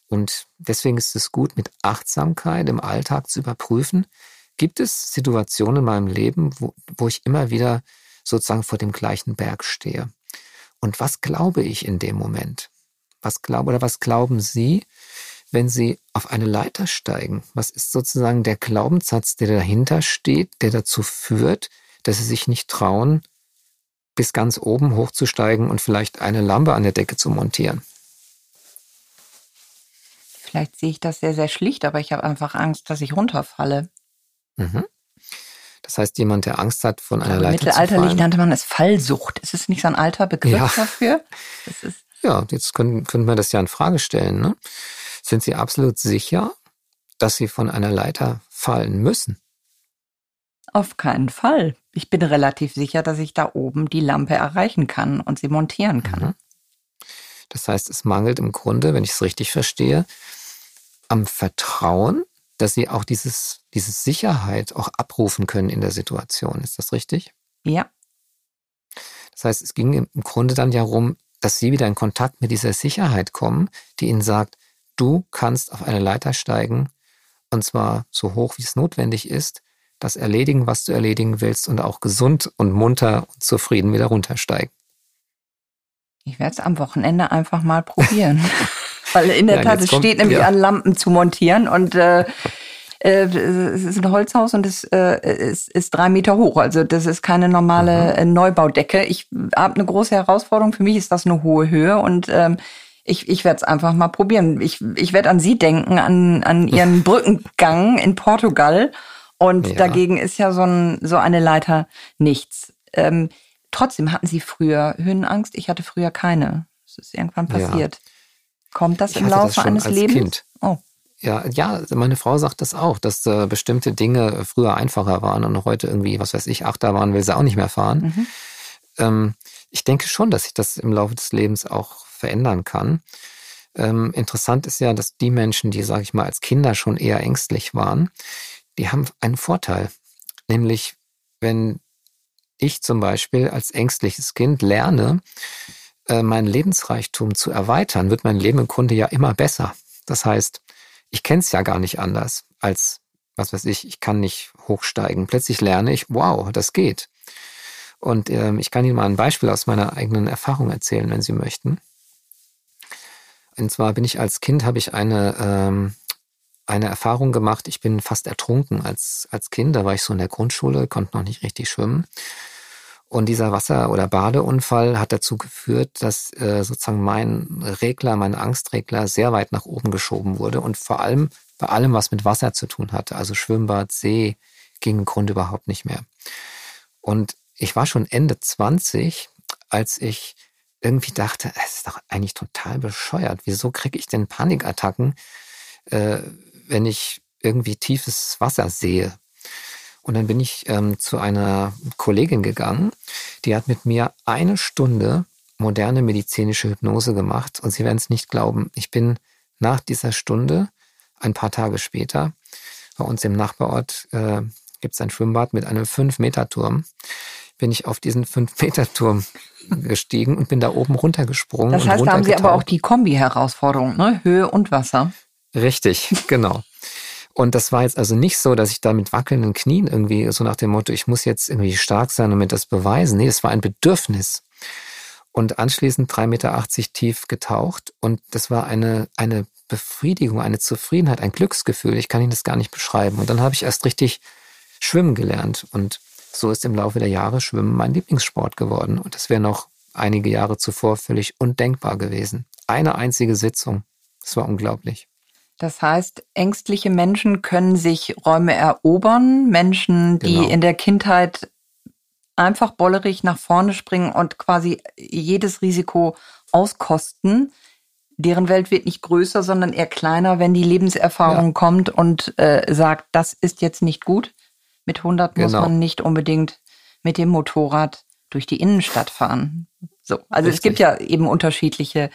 Speaker 3: Und deswegen ist es gut, mit Achtsamkeit im Alltag zu überprüfen, gibt es Situationen in meinem Leben, wo, wo ich immer wieder sozusagen vor dem gleichen Berg stehe. Und was glaube ich in dem Moment? Was glaube oder was glauben Sie, wenn Sie auf eine Leiter steigen? Was ist sozusagen der Glaubenssatz, der dahinter steht, der dazu führt, dass Sie sich nicht trauen, bis ganz oben hochzusteigen und vielleicht eine Lampe an der Decke zu montieren?
Speaker 2: Vielleicht sehe ich das sehr, sehr schlicht, aber ich habe einfach Angst, dass ich runterfalle.
Speaker 3: Mhm. Das heißt, jemand, der Angst hat, von einer Leiter
Speaker 2: Mittelalterlich zu fallen. nannte man es Fallsucht. Ist es nicht so ein alter Begriff ja. dafür?
Speaker 3: ja, jetzt können, können wir das ja in Frage stellen. Ne? Sind Sie absolut sicher, dass Sie von einer Leiter fallen müssen?
Speaker 2: Auf keinen Fall. Ich bin relativ sicher, dass ich da oben die Lampe erreichen kann und sie montieren kann. Mhm.
Speaker 3: Das heißt, es mangelt im Grunde, wenn ich es richtig verstehe, am Vertrauen, dass Sie auch dieses, diese Sicherheit auch abrufen können in der Situation. Ist das richtig?
Speaker 2: Ja.
Speaker 3: Das heißt, es ging im Grunde dann ja darum, dass Sie wieder in Kontakt mit dieser Sicherheit kommen, die Ihnen sagt, Du kannst auf eine Leiter steigen, und zwar so hoch, wie es notwendig ist, das erledigen, was du erledigen willst, und auch gesund und munter und zufrieden wieder runtersteigen.
Speaker 2: Ich werde es am Wochenende einfach mal probieren. Weil in der ja, Tat, es steht nämlich ja. an, Lampen zu montieren und äh, äh, es ist ein Holzhaus und es äh, ist, ist drei Meter hoch. Also das ist keine normale mhm. Äh, Neubaudecke. Ich habe eine große Herausforderung. Für mich ist das eine hohe Höhe und ähm, ich, ich werde es einfach mal probieren. Ich, ich werde an Sie denken, an, an Ihren Brückengang in Portugal. Und ja. dagegen ist ja so, ein, so eine Leiter nichts. Ähm, trotzdem hatten Sie früher Höhenangst. Ich hatte früher keine. Es ist irgendwann passiert. Ja. Kommt das
Speaker 3: ich
Speaker 2: im Laufe
Speaker 3: das
Speaker 2: eines Lebens?
Speaker 3: Kind.
Speaker 2: Oh.
Speaker 3: Ja, ja, meine Frau sagt das auch, dass äh, bestimmte Dinge früher einfacher waren und heute irgendwie, was weiß ich, Achterbahn will sie auch nicht mehr fahren. Mhm. Ähm, ich denke schon, dass sich das im Laufe des Lebens auch verändern kann. Ähm, interessant ist ja, dass die Menschen, die, sage ich mal, als Kinder schon eher ängstlich waren, die haben einen Vorteil. Nämlich, wenn ich zum Beispiel als ängstliches Kind lerne, äh, meinen Lebensreichtum zu erweitern, wird mein Leben im Grunde ja immer besser. Das heißt, ich kenne es ja gar nicht anders als, was weiß ich, ich kann nicht hochsteigen. Plötzlich lerne ich, wow, das geht. Und ähm, ich kann Ihnen mal ein Beispiel aus meiner eigenen Erfahrung erzählen, wenn Sie möchten. Und zwar bin ich als Kind, habe ich eine, ähm, eine Erfahrung gemacht. Ich bin fast ertrunken als, als Kind. Da war ich so in der Grundschule, konnte noch nicht richtig schwimmen. Und dieser Wasser- oder Badeunfall hat dazu geführt, dass äh, sozusagen mein Regler, mein Angstregler sehr weit nach oben geschoben wurde und vor allem bei allem, was mit Wasser zu tun hatte, also Schwimmbad, See, ging im Grunde überhaupt nicht mehr. Und ich war schon Ende 20, als ich irgendwie dachte, es ist doch eigentlich total bescheuert. Wieso kriege ich denn Panikattacken, äh, wenn ich irgendwie tiefes Wasser sehe? Und dann bin ich ähm, zu einer Kollegin gegangen, die hat mit mir eine Stunde moderne medizinische Hypnose gemacht. Und Sie werden es nicht glauben, ich bin nach dieser Stunde, ein paar Tage später, bei uns im Nachbarort äh, gibt es ein Schwimmbad mit einem 5-Meter-Turm, bin ich auf diesen 5-Meter-Turm gestiegen und bin da oben runtergesprungen.
Speaker 2: Das heißt, da haben Sie aber auch die Kombi-Herausforderung, ne? Höhe und Wasser.
Speaker 3: Richtig, genau. Und das war jetzt also nicht so, dass ich da mit wackelnden Knien irgendwie so nach dem Motto, ich muss jetzt irgendwie stark sein und mir das beweisen. Nee, es war ein Bedürfnis. Und anschließend 3,80 Meter tief getaucht. Und das war eine, eine Befriedigung, eine Zufriedenheit, ein Glücksgefühl. Ich kann Ihnen das gar nicht beschreiben. Und dann habe ich erst richtig schwimmen gelernt. Und so ist im Laufe der Jahre Schwimmen mein Lieblingssport geworden. Und das wäre noch einige Jahre zuvor völlig undenkbar gewesen. Eine einzige Sitzung. Das war unglaublich.
Speaker 2: Das heißt, ängstliche Menschen können sich Räume erobern, Menschen, die genau. in der Kindheit einfach bollerig nach vorne springen und quasi jedes Risiko auskosten. Deren Welt wird nicht größer, sondern eher kleiner, wenn die Lebenserfahrung ja. kommt und äh, sagt, das ist jetzt nicht gut. Mit 100 genau. muss man nicht unbedingt mit dem Motorrad durch die Innenstadt fahren. So, also Richtig. es gibt ja eben unterschiedliche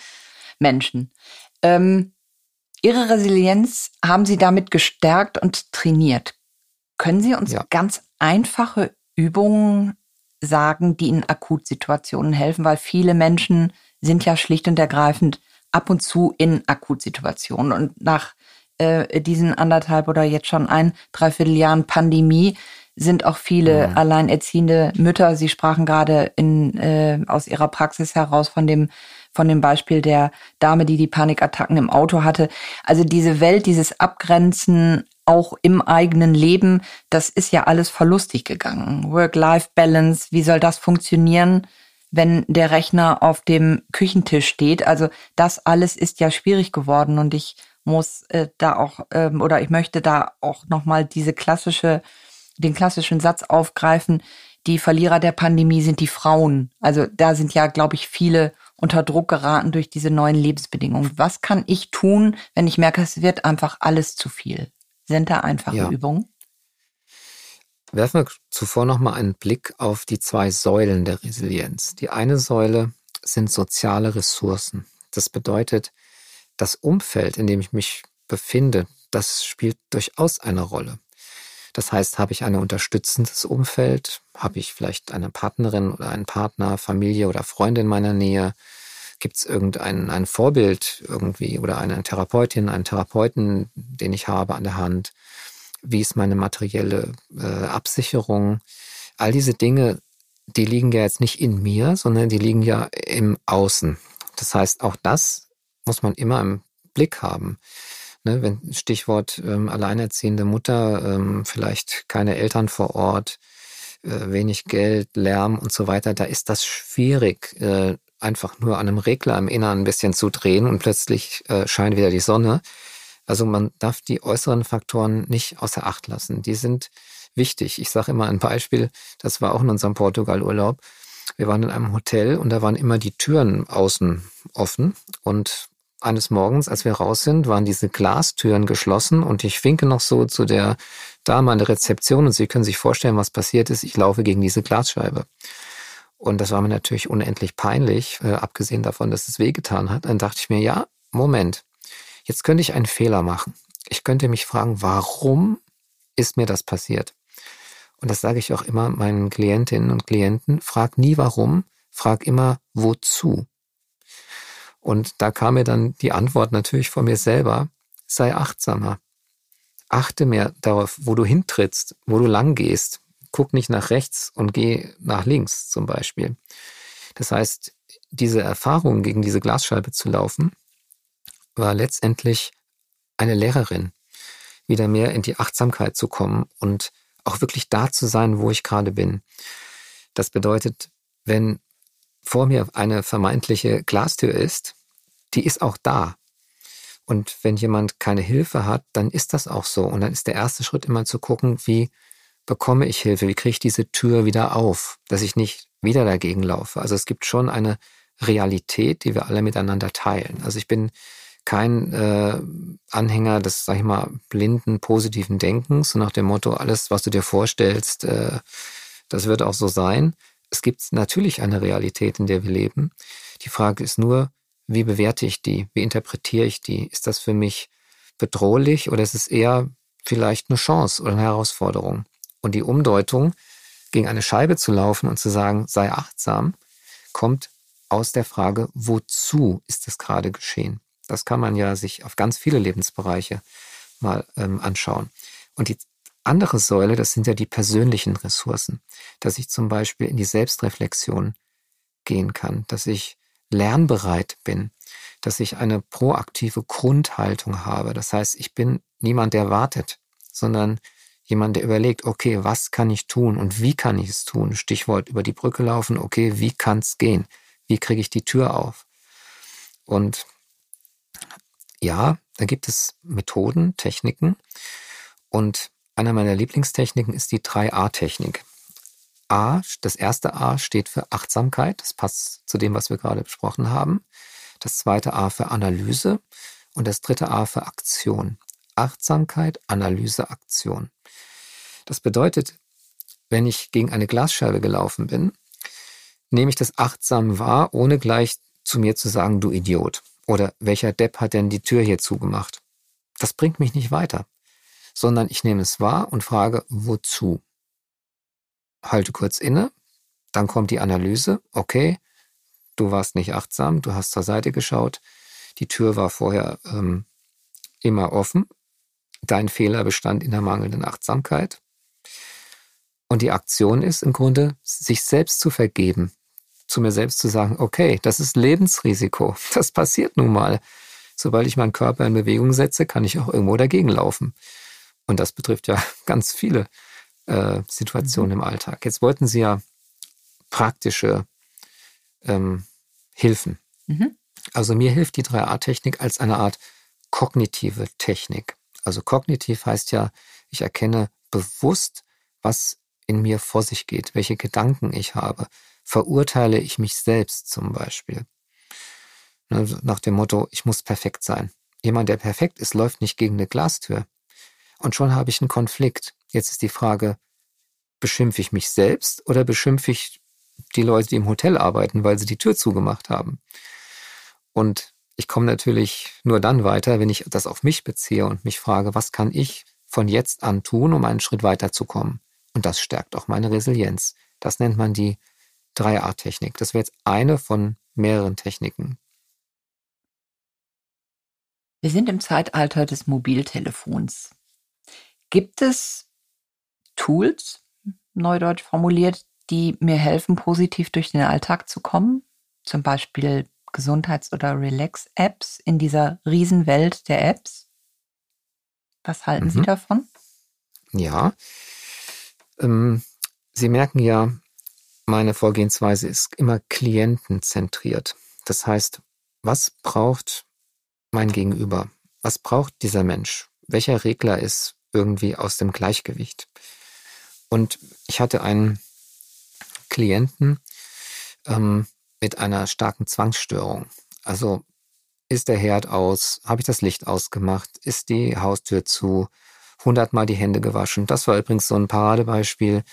Speaker 2: Menschen. Ähm, Ihre Resilienz haben Sie damit gestärkt und trainiert. Können Sie uns ja. ganz einfache Übungen sagen, die in Akutsituationen helfen? Weil viele Menschen sind ja schlicht und ergreifend ab und zu in Akutsituationen. Und nach äh, diesen anderthalb oder jetzt schon ein, dreiviertel Jahren Pandemie sind auch viele mhm. alleinerziehende Mütter. Sie sprachen gerade in, äh, aus ihrer Praxis heraus von dem von dem Beispiel der Dame, die die Panikattacken im Auto hatte. Also diese Welt, dieses Abgrenzen auch im eigenen Leben, das ist ja alles verlustig gegangen. Work-Life-Balance, wie soll das funktionieren, wenn der Rechner auf dem Küchentisch steht? Also das alles ist ja schwierig geworden und ich muss äh, da auch ähm, oder ich möchte da auch nochmal diese klassische, den klassischen Satz aufgreifen. Die Verlierer der Pandemie sind die Frauen. Also da sind ja, glaube ich, viele unter Druck geraten durch diese neuen Lebensbedingungen. Was kann ich tun, wenn ich merke, es wird einfach alles zu viel? Sind da einfache ja. Übungen?
Speaker 3: Werfen wir zuvor nochmal einen Blick auf die zwei Säulen der Resilienz. Die eine Säule sind soziale Ressourcen. Das bedeutet, das Umfeld, in dem ich mich befinde, das spielt durchaus eine Rolle. Das heißt, habe ich ein unterstützendes Umfeld, habe ich vielleicht eine Partnerin oder einen Partner, Familie oder Freunde in meiner Nähe, gibt es irgendein ein Vorbild irgendwie oder eine Therapeutin, einen Therapeuten, den ich habe an der Hand, wie ist meine materielle äh, Absicherung, all diese Dinge, die liegen ja jetzt nicht in mir, sondern die liegen ja im Außen. Das heißt, auch das muss man immer im Blick haben. Ne, wenn Stichwort ähm, alleinerziehende Mutter, ähm, vielleicht keine Eltern vor Ort, äh, wenig Geld, Lärm und so weiter, da ist das schwierig, äh, einfach nur an einem Regler im Inneren ein bisschen zu drehen und plötzlich äh, scheint wieder die Sonne. Also man darf die äußeren Faktoren nicht außer Acht lassen. Die sind wichtig. Ich sage immer ein Beispiel, das war auch in unserem Portugal-Urlaub. Wir waren in einem Hotel und da waren immer die Türen außen offen und eines Morgens, als wir raus sind, waren diese Glastüren geschlossen und ich winke noch so zu der Dame an der Rezeption und Sie können sich vorstellen, was passiert ist. Ich laufe gegen diese Glasscheibe. Und das war mir natürlich unendlich peinlich, äh, abgesehen davon, dass es wehgetan hat. Dann dachte ich mir, ja, Moment, jetzt könnte ich einen Fehler machen. Ich könnte mich fragen, warum ist mir das passiert? Und das sage ich auch immer meinen Klientinnen und Klienten, frag nie warum, frag immer wozu. Und da kam mir dann die Antwort natürlich von mir selber, sei achtsamer. Achte mehr darauf, wo du hintrittst, wo du lang gehst. Guck nicht nach rechts und geh nach links zum Beispiel. Das heißt, diese Erfahrung, gegen diese Glasscheibe zu laufen, war letztendlich eine Lehrerin, wieder mehr in die Achtsamkeit zu kommen und auch wirklich da zu sein, wo ich gerade bin. Das bedeutet, wenn vor mir eine vermeintliche Glastür ist, die ist auch da. Und wenn jemand keine Hilfe hat, dann ist das auch so. Und dann ist der erste Schritt immer zu gucken, wie bekomme ich Hilfe, wie kriege ich diese Tür wieder auf, dass ich nicht wieder dagegen laufe. Also es gibt schon eine Realität, die wir alle miteinander teilen. Also ich bin kein äh, Anhänger des, sag ich mal, blinden, positiven Denkens, so nach dem Motto, alles, was du dir vorstellst, äh, das wird auch so sein. Es gibt natürlich eine Realität, in der wir leben. Die Frage ist nur, wie bewerte ich die? Wie interpretiere ich die? Ist das für mich bedrohlich oder ist es eher vielleicht eine Chance oder eine Herausforderung? Und die Umdeutung, gegen eine Scheibe zu laufen und zu sagen, sei achtsam, kommt aus der Frage, wozu ist es gerade geschehen? Das kann man ja sich auf ganz viele Lebensbereiche mal ähm, anschauen. Und die andere Säule, das sind ja die persönlichen Ressourcen, dass ich zum Beispiel in die Selbstreflexion gehen kann, dass ich lernbereit bin, dass ich eine proaktive Grundhaltung habe. Das heißt, ich bin niemand, der wartet, sondern jemand, der überlegt, okay, was kann ich tun und wie kann ich es tun? Stichwort über die Brücke laufen, okay, wie kann es gehen? Wie kriege ich die Tür auf? Und ja, da gibt es Methoden, Techniken. Und einer meiner Lieblingstechniken ist die 3A-Technik. A, das erste A steht für Achtsamkeit. Das passt zu dem, was wir gerade besprochen haben. Das zweite A für Analyse und das dritte A für Aktion. Achtsamkeit, Analyse, Aktion. Das bedeutet, wenn ich gegen eine Glasscheibe gelaufen bin, nehme ich das achtsam wahr, ohne gleich zu mir zu sagen, du Idiot. Oder welcher Depp hat denn die Tür hier zugemacht? Das bringt mich nicht weiter, sondern ich nehme es wahr und frage, wozu? Halte kurz inne, dann kommt die Analyse, okay, du warst nicht achtsam, du hast zur Seite geschaut, die Tür war vorher ähm, immer offen, dein Fehler bestand in der mangelnden Achtsamkeit. Und die Aktion ist im Grunde, sich selbst zu vergeben, zu mir selbst zu sagen, okay, das ist Lebensrisiko. Das passiert nun mal. Sobald ich meinen Körper in Bewegung setze, kann ich auch irgendwo dagegen laufen. Und das betrifft ja ganz viele äh, Situationen mhm. im Alltag. Jetzt wollten Sie ja praktische ähm, Hilfen. Mhm. Also mir hilft die 3A-Technik als eine Art kognitive Technik. Also kognitiv heißt ja, ich erkenne bewusst, was in mir vor sich geht, welche Gedanken ich habe, verurteile ich mich selbst zum Beispiel. Ne, nach dem Motto, ich muss perfekt sein. Jemand, der perfekt ist, läuft nicht gegen eine Glastür. Und schon habe ich einen Konflikt. Jetzt ist die Frage, beschimpfe ich mich selbst oder beschimpfe ich die Leute, die im Hotel arbeiten, weil sie die Tür zugemacht haben? Und ich komme natürlich nur dann weiter, wenn ich das auf mich beziehe und mich frage, was kann ich von jetzt an tun, um einen Schritt weiterzukommen? Und das stärkt auch meine Resilienz. Das nennt man die 3A-Technik. Das wäre jetzt eine von mehreren Techniken.
Speaker 2: Wir sind im Zeitalter des Mobiltelefons. Gibt es Tools, neudeutsch formuliert, die mir helfen, positiv durch den Alltag zu kommen? Zum Beispiel Gesundheits- oder Relax-Apps in dieser Riesenwelt der Apps? Was halten mhm. Sie davon?
Speaker 3: Ja, ähm, Sie merken ja, meine Vorgehensweise ist immer klientenzentriert. Das heißt, was braucht mein Gegenüber? Was braucht dieser Mensch? Welcher Regler ist irgendwie aus dem Gleichgewicht? Und ich hatte einen Klienten ähm, mit einer starken Zwangsstörung. Also Ist der Herd aus? Habe ich das Licht ausgemacht? Ist die Haustür zu? Hundertmal die Hände gewaschen. Das war übrigens so ein Paradebeispiel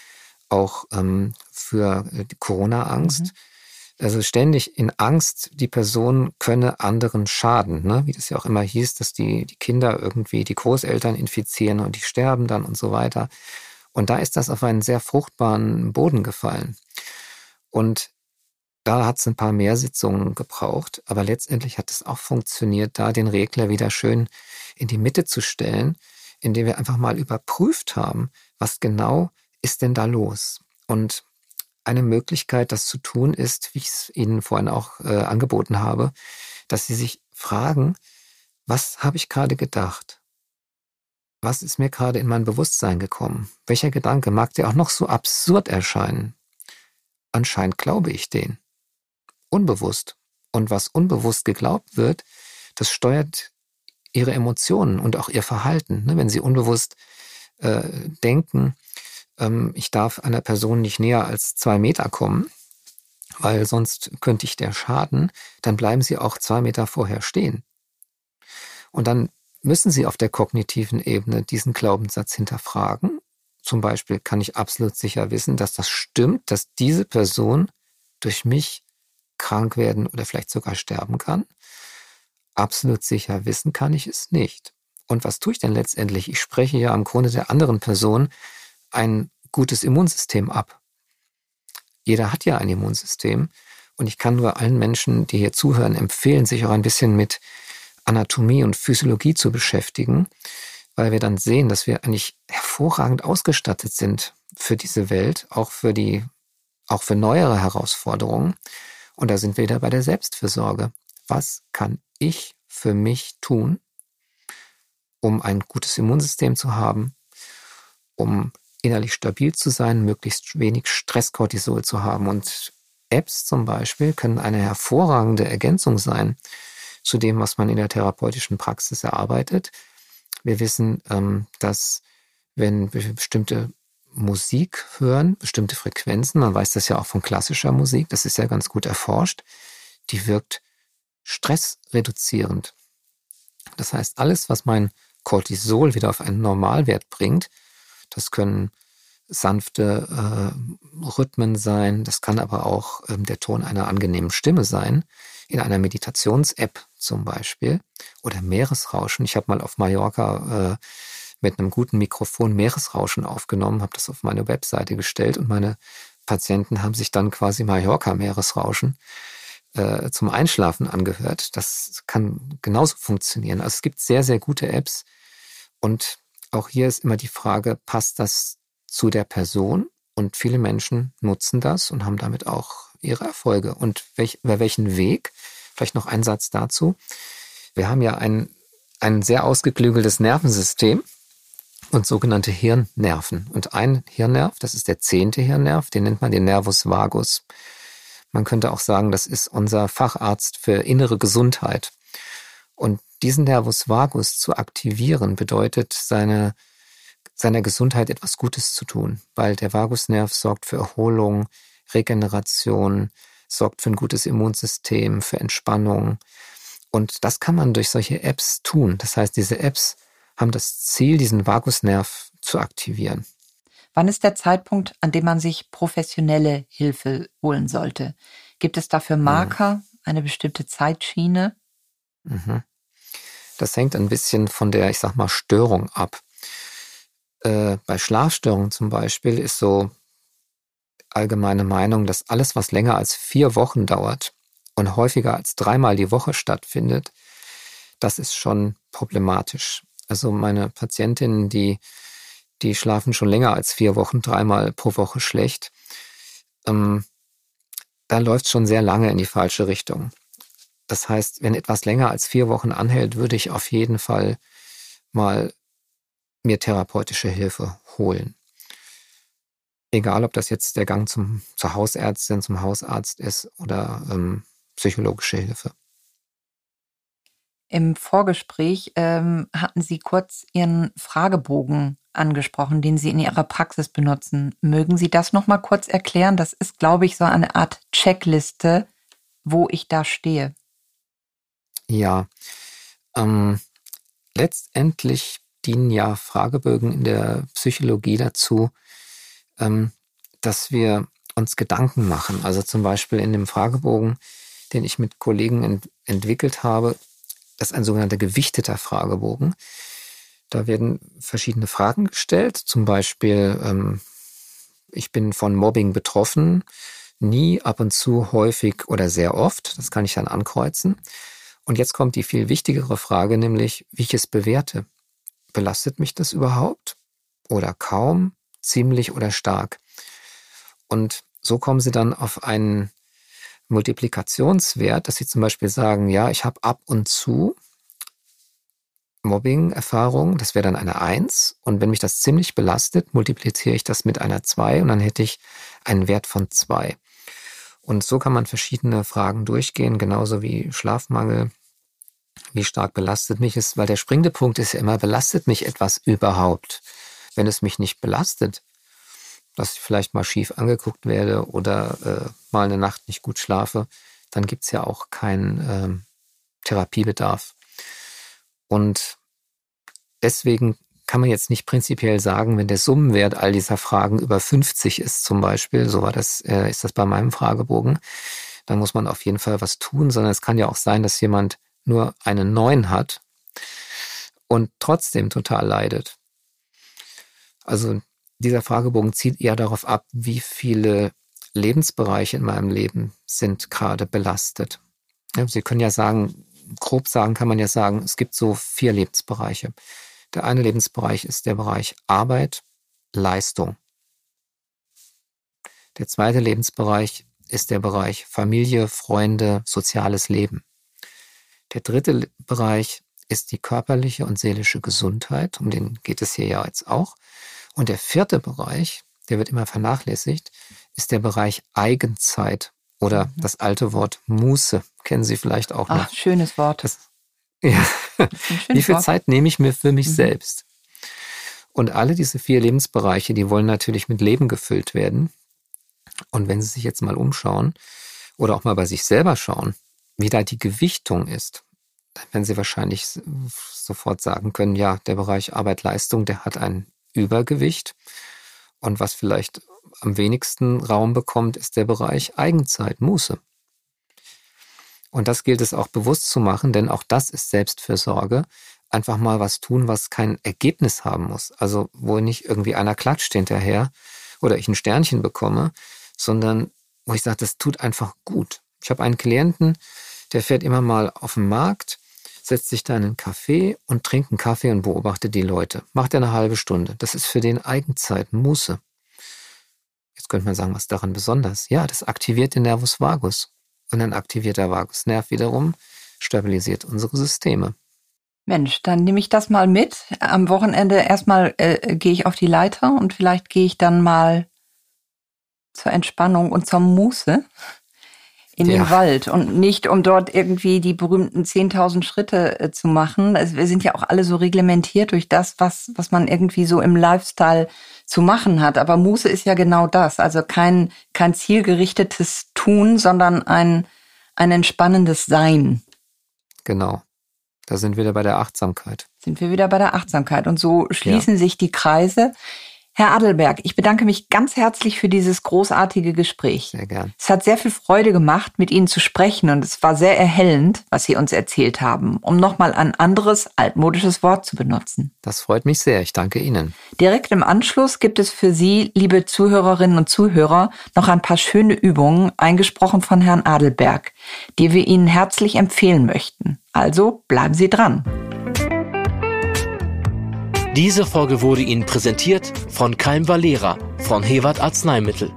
Speaker 3: auch ähm, für die Corona-Angst. Mhm. Also ständig in Angst, die Person könne anderen schaden, ne? wie das ja auch immer hieß, dass die, die Kinder irgendwie die Großeltern infizieren und die sterben dann und so weiter. Und da ist das auf einen sehr fruchtbaren Boden gefallen. Und da hat es ein paar mehr Sitzungen gebraucht, aber letztendlich hat es auch funktioniert, da den Regler wieder schön in die Mitte zu stellen, indem wir einfach mal überprüft haben, was genau ist denn da los. Und eine Möglichkeit, das zu tun, ist, wie ich es Ihnen vorhin auch äh, angeboten habe, dass Sie sich fragen, was habe ich gerade gedacht? Was ist mir gerade in mein Bewusstsein gekommen? Welcher Gedanke mag dir auch noch so absurd erscheinen? Anscheinend glaube ich den. Unbewusst. Und was unbewusst geglaubt wird, das steuert ihre Emotionen und auch ihr Verhalten. Ne? Wenn sie unbewusst äh, denken, ähm, ich darf einer Person nicht näher als zwei Meter kommen, weil sonst könnte ich der schaden, dann bleiben sie auch zwei Meter vorher stehen. Und dann müssen Sie auf der kognitiven Ebene diesen Glaubenssatz hinterfragen. Zum Beispiel kann ich absolut sicher wissen, dass das stimmt, dass diese Person durch mich krank werden oder vielleicht sogar sterben kann. Absolut sicher wissen kann ich es nicht. Und was tue ich denn letztendlich? Ich spreche ja am Grunde der anderen Person ein gutes Immunsystem ab. Jeder hat ja ein Immunsystem. Und ich kann nur allen Menschen, die hier zuhören, empfehlen, sich auch ein bisschen mit Anatomie und Physiologie zu beschäftigen, weil wir dann sehen, dass wir eigentlich hervorragend ausgestattet sind für diese Welt, auch für die, auch für neuere Herausforderungen. Und da sind wir wieder bei der Selbstfürsorge. Was kann ich für mich tun, um ein gutes Immunsystem zu haben, um innerlich stabil zu sein, möglichst wenig Stresskortisol zu haben. Und Apps zum Beispiel können eine hervorragende Ergänzung sein zu dem, was man in der therapeutischen Praxis erarbeitet. Wir wissen, ähm, dass wenn wir bestimmte Musik hören, bestimmte Frequenzen, man weiß das ja auch von klassischer Musik, das ist ja ganz gut erforscht, die wirkt stressreduzierend. Das heißt, alles, was mein Cortisol wieder auf einen Normalwert bringt, das können sanfte äh, Rhythmen sein, das kann aber auch ähm, der Ton einer angenehmen Stimme sein, in einer Meditations-App zum Beispiel oder Meeresrauschen. Ich habe mal auf Mallorca äh, mit einem guten Mikrofon Meeresrauschen aufgenommen, habe das auf meine Webseite gestellt und meine Patienten haben sich dann quasi Mallorca-Meeresrauschen äh, zum Einschlafen angehört. Das kann genauso funktionieren. Also es gibt sehr, sehr gute Apps und auch hier ist immer die Frage, passt das zu der Person? Und viele Menschen nutzen das und haben damit auch ihre Erfolge. Und welch, über welchen Weg? Vielleicht noch ein Satz dazu. Wir haben ja ein, ein sehr ausgeklügeltes Nervensystem und sogenannte Hirnnerven. Und ein Hirnnerv, das ist der zehnte Hirnnerv, den nennt man den Nervus vagus. Man könnte auch sagen, das ist unser Facharzt für innere Gesundheit. Und diesen Nervus vagus zu aktivieren, bedeutet seine, seiner Gesundheit etwas Gutes zu tun, weil der Vagusnerv sorgt für Erholung, Regeneration, sorgt für ein gutes Immunsystem, für Entspannung. Und das kann man durch solche Apps tun. Das heißt, diese Apps haben das Ziel, diesen Vagusnerv zu aktivieren.
Speaker 2: Wann ist der Zeitpunkt, an dem man sich professionelle Hilfe holen sollte? Gibt es dafür. Marker, eine bestimmte Zeitschiene?
Speaker 3: Mhm. Das hängt ein bisschen von der, ich sag mal, Störung ab. Äh, bei Schlafstörungen zum Beispiel ist so allgemeine Meinung, dass alles, was länger als vier Wochen dauert und häufiger als dreimal die Woche stattfindet, das ist schon problematisch. Also meine Patientinnen, die, die schlafen schon länger als vier Wochen, dreimal pro Woche schlecht. Ähm, da läuft es schon sehr lange in die falsche Richtung. Das heißt, wenn etwas länger als vier Wochen anhält, würde ich auf jeden Fall mal mir therapeutische Hilfe holen. Egal, ob das jetzt der Gang zum, zur Hausärztin, zum Hausarzt ist oder ähm, psychologische Hilfe.
Speaker 2: Im Vorgespräch ähm, hatten Sie kurz Ihren Fragebogen angesprochen, den Sie in Ihrer Praxis benutzen. Mögen Sie das noch mal kurz erklären? Das ist, glaube ich, so eine Art Checkliste, wo ich da stehe.
Speaker 3: Ja, ähm, letztendlich dienen ja Fragebögen in der Psychologie dazu, ähm, dass wir uns Gedanken machen. Also zum Beispiel in dem Fragebogen, den ich mit Kollegen ent entwickelt habe, das ist ein sogenannter gewichteter Fragebogen. Da werden verschiedene Fragen gestellt, zum Beispiel, ähm, ich bin von Mobbing betroffen, nie, ab und zu, häufig oder sehr oft. Das kann ich dann ankreuzen. Und jetzt kommt die viel wichtigere Frage, nämlich, wie ich es bewerte. Belastet mich das überhaupt? Oder kaum, ziemlich oder stark? Und so kommen Sie dann auf einen Multiplikationswert, dass Sie zum Beispiel sagen, ja, ich habe ab und zu Mobbing-Erfahrung, das wäre dann eine 1. Und wenn mich das ziemlich belastet, multipliziere ich das mit einer 2 und dann hätte ich einen Wert von 2. Und so kann man verschiedene Fragen durchgehen, genauso wie Schlafmangel, wie stark belastet mich es, weil der springende Punkt ist ja immer, belastet mich etwas überhaupt? Wenn es mich nicht belastet, dass ich vielleicht mal schief angeguckt werde oder äh, mal eine Nacht nicht gut schlafe, dann gibt's ja auch keinen ähm, Therapiebedarf. Und deswegen kann man jetzt nicht prinzipiell sagen, wenn der Summenwert all dieser Fragen über 50 ist zum Beispiel, so war das, äh, ist das bei meinem Fragebogen, dann muss man auf jeden Fall was tun, sondern es kann ja auch sein, dass jemand nur eine 9 hat und trotzdem total leidet. Also dieser Fragebogen zieht eher darauf ab, wie viele Lebensbereiche in meinem Leben sind gerade belastet. Ja, Sie können ja sagen, grob sagen kann man ja sagen, es gibt so vier Lebensbereiche. Der eine Lebensbereich ist der Bereich Arbeit, Leistung. Der zweite Lebensbereich ist der Bereich Familie, Freunde, soziales Leben. Der dritte Bereich ist die körperliche und seelische Gesundheit, um den geht es hier ja jetzt auch. Und der vierte Bereich, der wird immer vernachlässigt, ist der Bereich Eigenzeit oder mhm. das alte Wort Muße. Kennen Sie vielleicht auch noch.
Speaker 2: Ach, schönes Wort. Das,
Speaker 3: ja. Wie viel Wort. Zeit nehme ich mir für mich mhm. selbst? Und alle diese vier Lebensbereiche, die wollen natürlich mit Leben gefüllt werden. Und wenn Sie sich jetzt mal umschauen oder auch mal bei sich selber schauen, wie da die Gewichtung ist, dann werden Sie wahrscheinlich sofort sagen können, ja, der Bereich Arbeit-Leistung, der hat ein Übergewicht. Und was vielleicht am wenigsten Raum bekommt, ist der Bereich Eigenzeit, Muße. Und das gilt es auch bewusst zu machen, denn auch das ist Selbstfürsorge. Einfach mal was tun, was kein Ergebnis haben muss. Also wo nicht irgendwie einer klatscht hinterher oder ich ein Sternchen bekomme, sondern wo ich sage, das tut einfach gut. Ich habe einen Klienten, der fährt immer mal auf den Markt setzt sich da in einen Café und trinkt einen Kaffee und beobachtet die Leute. Macht er eine halbe Stunde. Das ist für den Eigenzeit, Muße. Jetzt könnte man sagen, was daran besonders? Ja, das aktiviert den Nervus vagus. Und ein aktivierter Vagusnerv wiederum stabilisiert unsere Systeme.
Speaker 2: Mensch, dann nehme ich das mal mit. Am Wochenende erstmal äh, gehe ich auf die Leiter und vielleicht gehe ich dann mal zur Entspannung und zur Muße in ja. den Wald und nicht, um dort irgendwie die berühmten 10.000 Schritte äh, zu machen. Also wir sind ja auch alle so reglementiert durch das, was, was man irgendwie so im Lifestyle zu machen hat. Aber Muße ist ja genau das. Also kein, kein zielgerichtetes Tun, sondern ein, ein entspannendes Sein.
Speaker 3: Genau. Da sind wir wieder bei der Achtsamkeit.
Speaker 2: Sind wir wieder bei der Achtsamkeit. Und so schließen ja. sich die Kreise. Herr Adelberg, ich bedanke mich ganz herzlich für dieses großartige Gespräch.
Speaker 3: Sehr gern.
Speaker 2: Es hat sehr viel Freude gemacht, mit Ihnen zu sprechen und es war sehr erhellend, was Sie uns erzählt haben, um nochmal ein anderes altmodisches Wort zu benutzen.
Speaker 3: Das freut mich sehr. Ich danke Ihnen.
Speaker 2: Direkt im Anschluss gibt es für Sie, liebe Zuhörerinnen und Zuhörer, noch ein paar schöne Übungen, eingesprochen von Herrn Adelberg, die wir Ihnen herzlich empfehlen möchten. Also bleiben Sie dran.
Speaker 1: Diese Folge wurde Ihnen präsentiert von Keim Valera von Hewart Arzneimittel.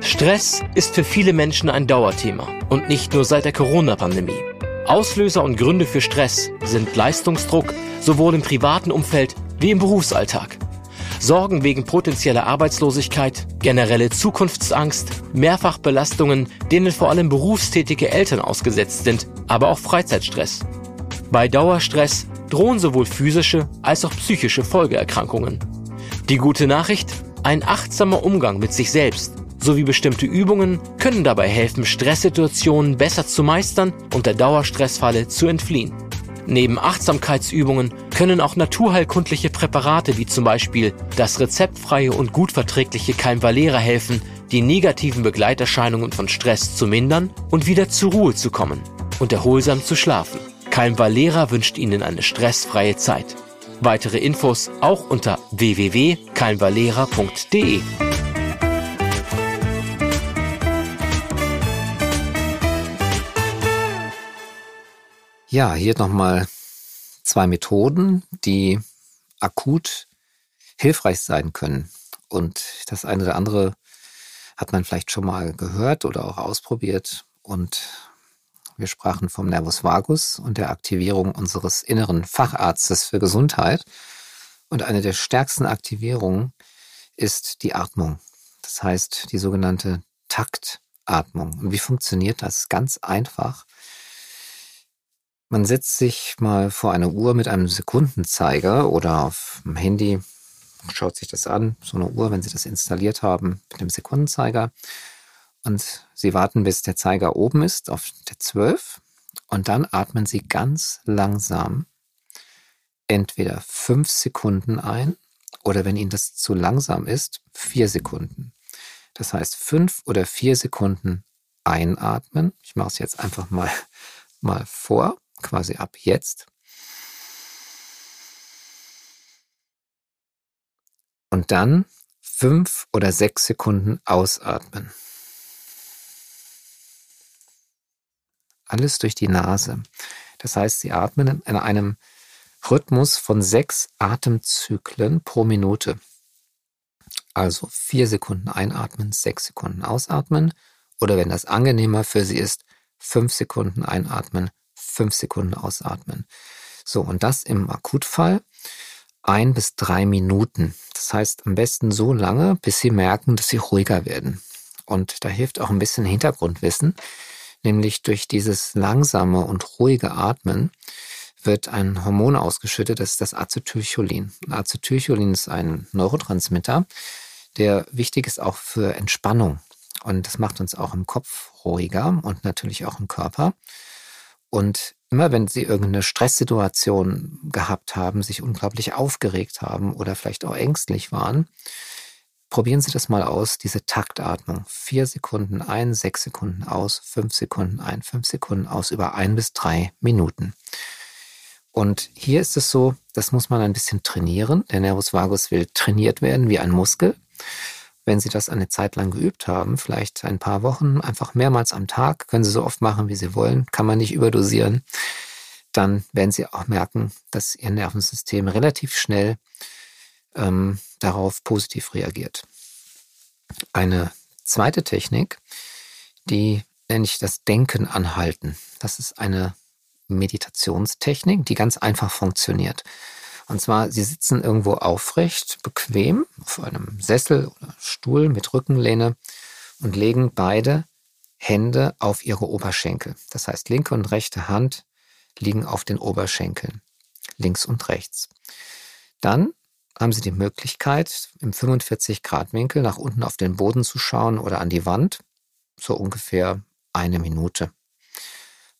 Speaker 1: Stress ist für viele Menschen ein Dauerthema und nicht nur seit der Corona-Pandemie. Auslöser und Gründe für Stress sind Leistungsdruck sowohl im privaten Umfeld wie im Berufsalltag. Sorgen wegen potenzieller Arbeitslosigkeit, generelle Zukunftsangst, Mehrfachbelastungen, denen vor allem berufstätige Eltern ausgesetzt sind, aber auch Freizeitstress. Bei Dauerstress drohen sowohl physische als auch psychische Folgeerkrankungen. Die gute Nachricht? Ein achtsamer Umgang mit sich selbst sowie bestimmte Übungen können dabei helfen, Stresssituationen besser zu meistern und der Dauerstressfalle zu entfliehen. Neben Achtsamkeitsübungen können auch naturheilkundliche Präparate wie zum Beispiel das rezeptfreie und gut verträgliche Keimvalera helfen, die negativen Begleiterscheinungen von Stress zu mindern und wieder zur Ruhe zu kommen und erholsam zu schlafen. Keimvalera wünscht Ihnen eine stressfreie Zeit. Weitere Infos auch unter www.keimvalera.de.
Speaker 3: Ja, hier nochmal zwei Methoden, die akut hilfreich sein können. Und das eine oder andere hat man vielleicht schon mal gehört oder auch ausprobiert. Und wir sprachen vom Nervus vagus und der Aktivierung unseres inneren Facharztes für Gesundheit. Und eine der stärksten Aktivierungen ist die Atmung. Das heißt, die sogenannte Taktatmung. Und wie funktioniert das? Ganz einfach. Man setzt sich mal vor eine Uhr mit einem Sekundenzeiger oder auf dem Handy, schaut sich das an, so eine Uhr, wenn Sie das installiert haben, mit dem Sekundenzeiger. Und Sie warten, bis der Zeiger oben ist auf der 12. Und dann atmen Sie ganz langsam entweder fünf Sekunden ein oder wenn Ihnen das zu langsam ist, vier Sekunden. Das heißt, fünf oder vier Sekunden einatmen. Ich mache es jetzt einfach mal, mal vor quasi ab jetzt. Und dann fünf oder sechs Sekunden ausatmen. Alles durch die Nase. Das heißt, Sie atmen in einem Rhythmus von sechs Atemzyklen pro Minute. Also vier Sekunden einatmen, sechs Sekunden ausatmen. Oder wenn das angenehmer für Sie ist, fünf Sekunden einatmen, fünf Sekunden ausatmen. So, und das im Akutfall ein bis drei Minuten. Das heißt am besten so lange, bis Sie merken, dass Sie ruhiger werden. Und da hilft auch ein bisschen Hintergrundwissen, nämlich durch dieses langsame und ruhige Atmen wird ein Hormon ausgeschüttet, das ist das Acetylcholin. Acetylcholin ist ein Neurotransmitter, der wichtig ist auch für Entspannung. Und das macht uns auch im Kopf ruhiger und natürlich auch im Körper. Und immer wenn Sie irgendeine Stresssituation gehabt haben, sich unglaublich aufgeregt haben oder vielleicht auch ängstlich waren, probieren Sie das mal aus, diese Taktatmung. Vier Sekunden ein, sechs Sekunden aus, fünf Sekunden ein, fünf Sekunden aus, über ein bis drei Minuten. Und hier ist es so, das muss man ein bisschen trainieren. Der Nervus vagus will trainiert werden wie ein Muskel wenn Sie das eine Zeit lang geübt haben, vielleicht ein paar Wochen, einfach mehrmals am Tag, können Sie so oft machen, wie Sie wollen, kann man nicht überdosieren, dann werden Sie auch merken, dass Ihr Nervensystem relativ schnell ähm, darauf positiv reagiert. Eine zweite Technik, die nenne ich das Denken anhalten. Das ist eine Meditationstechnik, die ganz einfach funktioniert. Und zwar, Sie sitzen irgendwo aufrecht, bequem, auf einem Sessel oder Stuhl mit Rückenlehne und legen beide Hände auf Ihre Oberschenkel. Das heißt, linke und rechte Hand liegen auf den Oberschenkeln, links und rechts. Dann haben Sie die Möglichkeit, im 45-Grad-Winkel nach unten auf den Boden zu schauen oder an die Wand, so ungefähr eine Minute.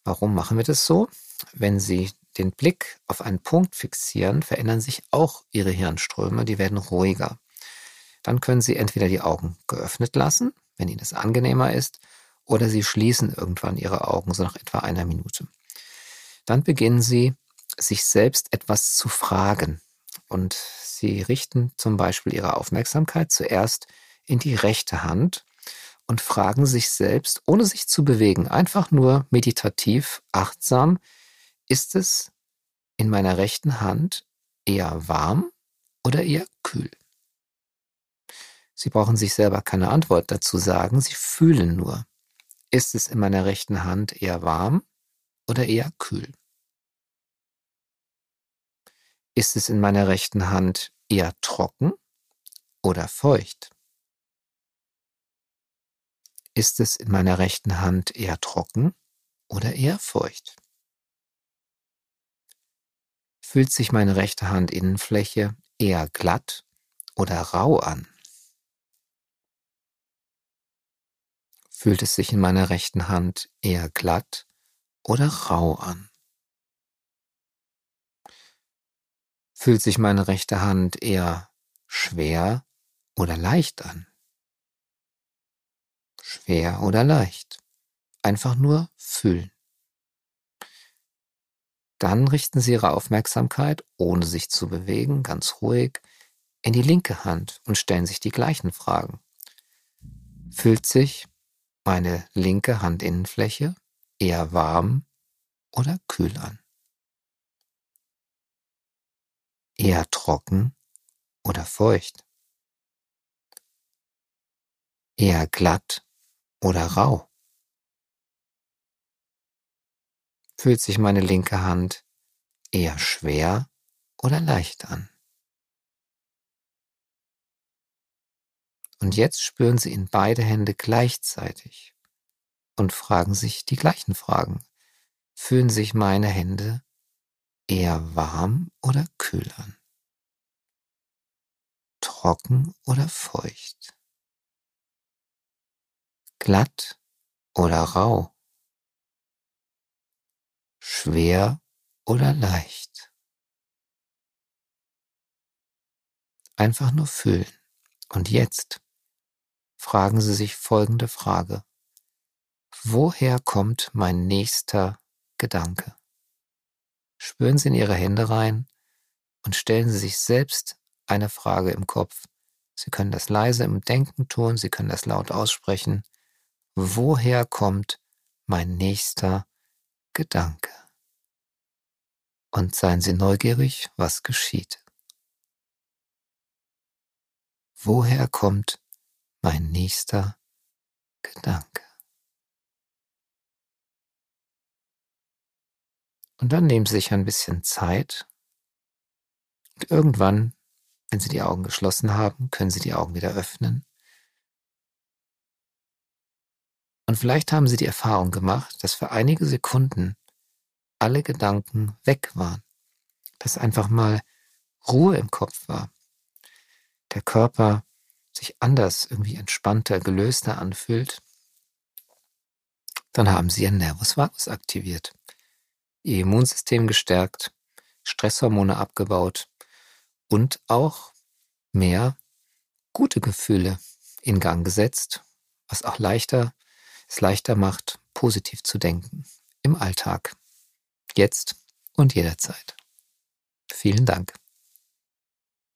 Speaker 3: Warum machen wir das so? Wenn Sie den Blick auf einen Punkt fixieren, verändern sich auch Ihre Hirnströme, die werden ruhiger. Dann können Sie entweder die Augen geöffnet lassen, wenn Ihnen das angenehmer ist, oder Sie schließen irgendwann Ihre Augen, so nach etwa einer Minute. Dann beginnen Sie, sich selbst etwas zu fragen. Und Sie richten zum Beispiel Ihre Aufmerksamkeit zuerst in die rechte Hand und fragen sich selbst, ohne sich zu bewegen, einfach nur meditativ, achtsam, ist es in meiner rechten Hand eher warm oder eher kühl? Sie brauchen sich selber keine Antwort dazu sagen, Sie fühlen nur. Ist es in meiner rechten Hand eher warm oder eher kühl? Ist es in meiner rechten Hand eher trocken oder feucht? Ist es in meiner rechten Hand eher trocken oder eher feucht? Fühlt sich meine rechte Handinnenfläche eher glatt oder rau an? Fühlt es sich in meiner rechten Hand eher glatt oder rau an? Fühlt sich meine rechte Hand eher schwer oder leicht an? Schwer oder leicht? Einfach nur fühlen. Dann richten Sie Ihre Aufmerksamkeit, ohne sich zu bewegen, ganz ruhig, in die linke Hand und stellen sich die gleichen Fragen. Fühlt sich meine linke Handinnenfläche eher warm oder kühl an? Eher trocken oder feucht? Eher glatt oder rau? Fühlt sich meine linke Hand eher schwer oder leicht an? Und jetzt spüren Sie in beide Hände gleichzeitig und fragen sich die gleichen Fragen. Fühlen sich meine Hände eher warm oder kühl an? Trocken oder feucht? Glatt oder rau? Schwer oder leicht? Einfach nur fühlen. Und jetzt fragen Sie sich folgende Frage. Woher kommt mein nächster Gedanke? Spüren Sie in Ihre Hände rein und stellen Sie sich selbst eine Frage im Kopf. Sie können das leise im Denken tun, Sie können das laut aussprechen. Woher kommt mein nächster Gedanke? Und seien Sie neugierig, was geschieht. Woher kommt mein nächster Gedanke. Und dann nehmen Sie sich ein bisschen Zeit und irgendwann, wenn Sie die Augen geschlossen haben, können Sie die Augen wieder öffnen. Und vielleicht haben Sie die Erfahrung gemacht, dass für einige Sekunden alle Gedanken weg waren, dass einfach mal Ruhe im Kopf war. Der Körper sich anders, irgendwie entspannter, gelöster anfühlt, dann haben Sie Ihren Nervus vagus aktiviert, Ihr Immunsystem gestärkt, Stresshormone abgebaut und auch mehr gute Gefühle in Gang gesetzt, was auch leichter, es leichter macht, positiv zu denken im Alltag, jetzt und jederzeit. Vielen Dank.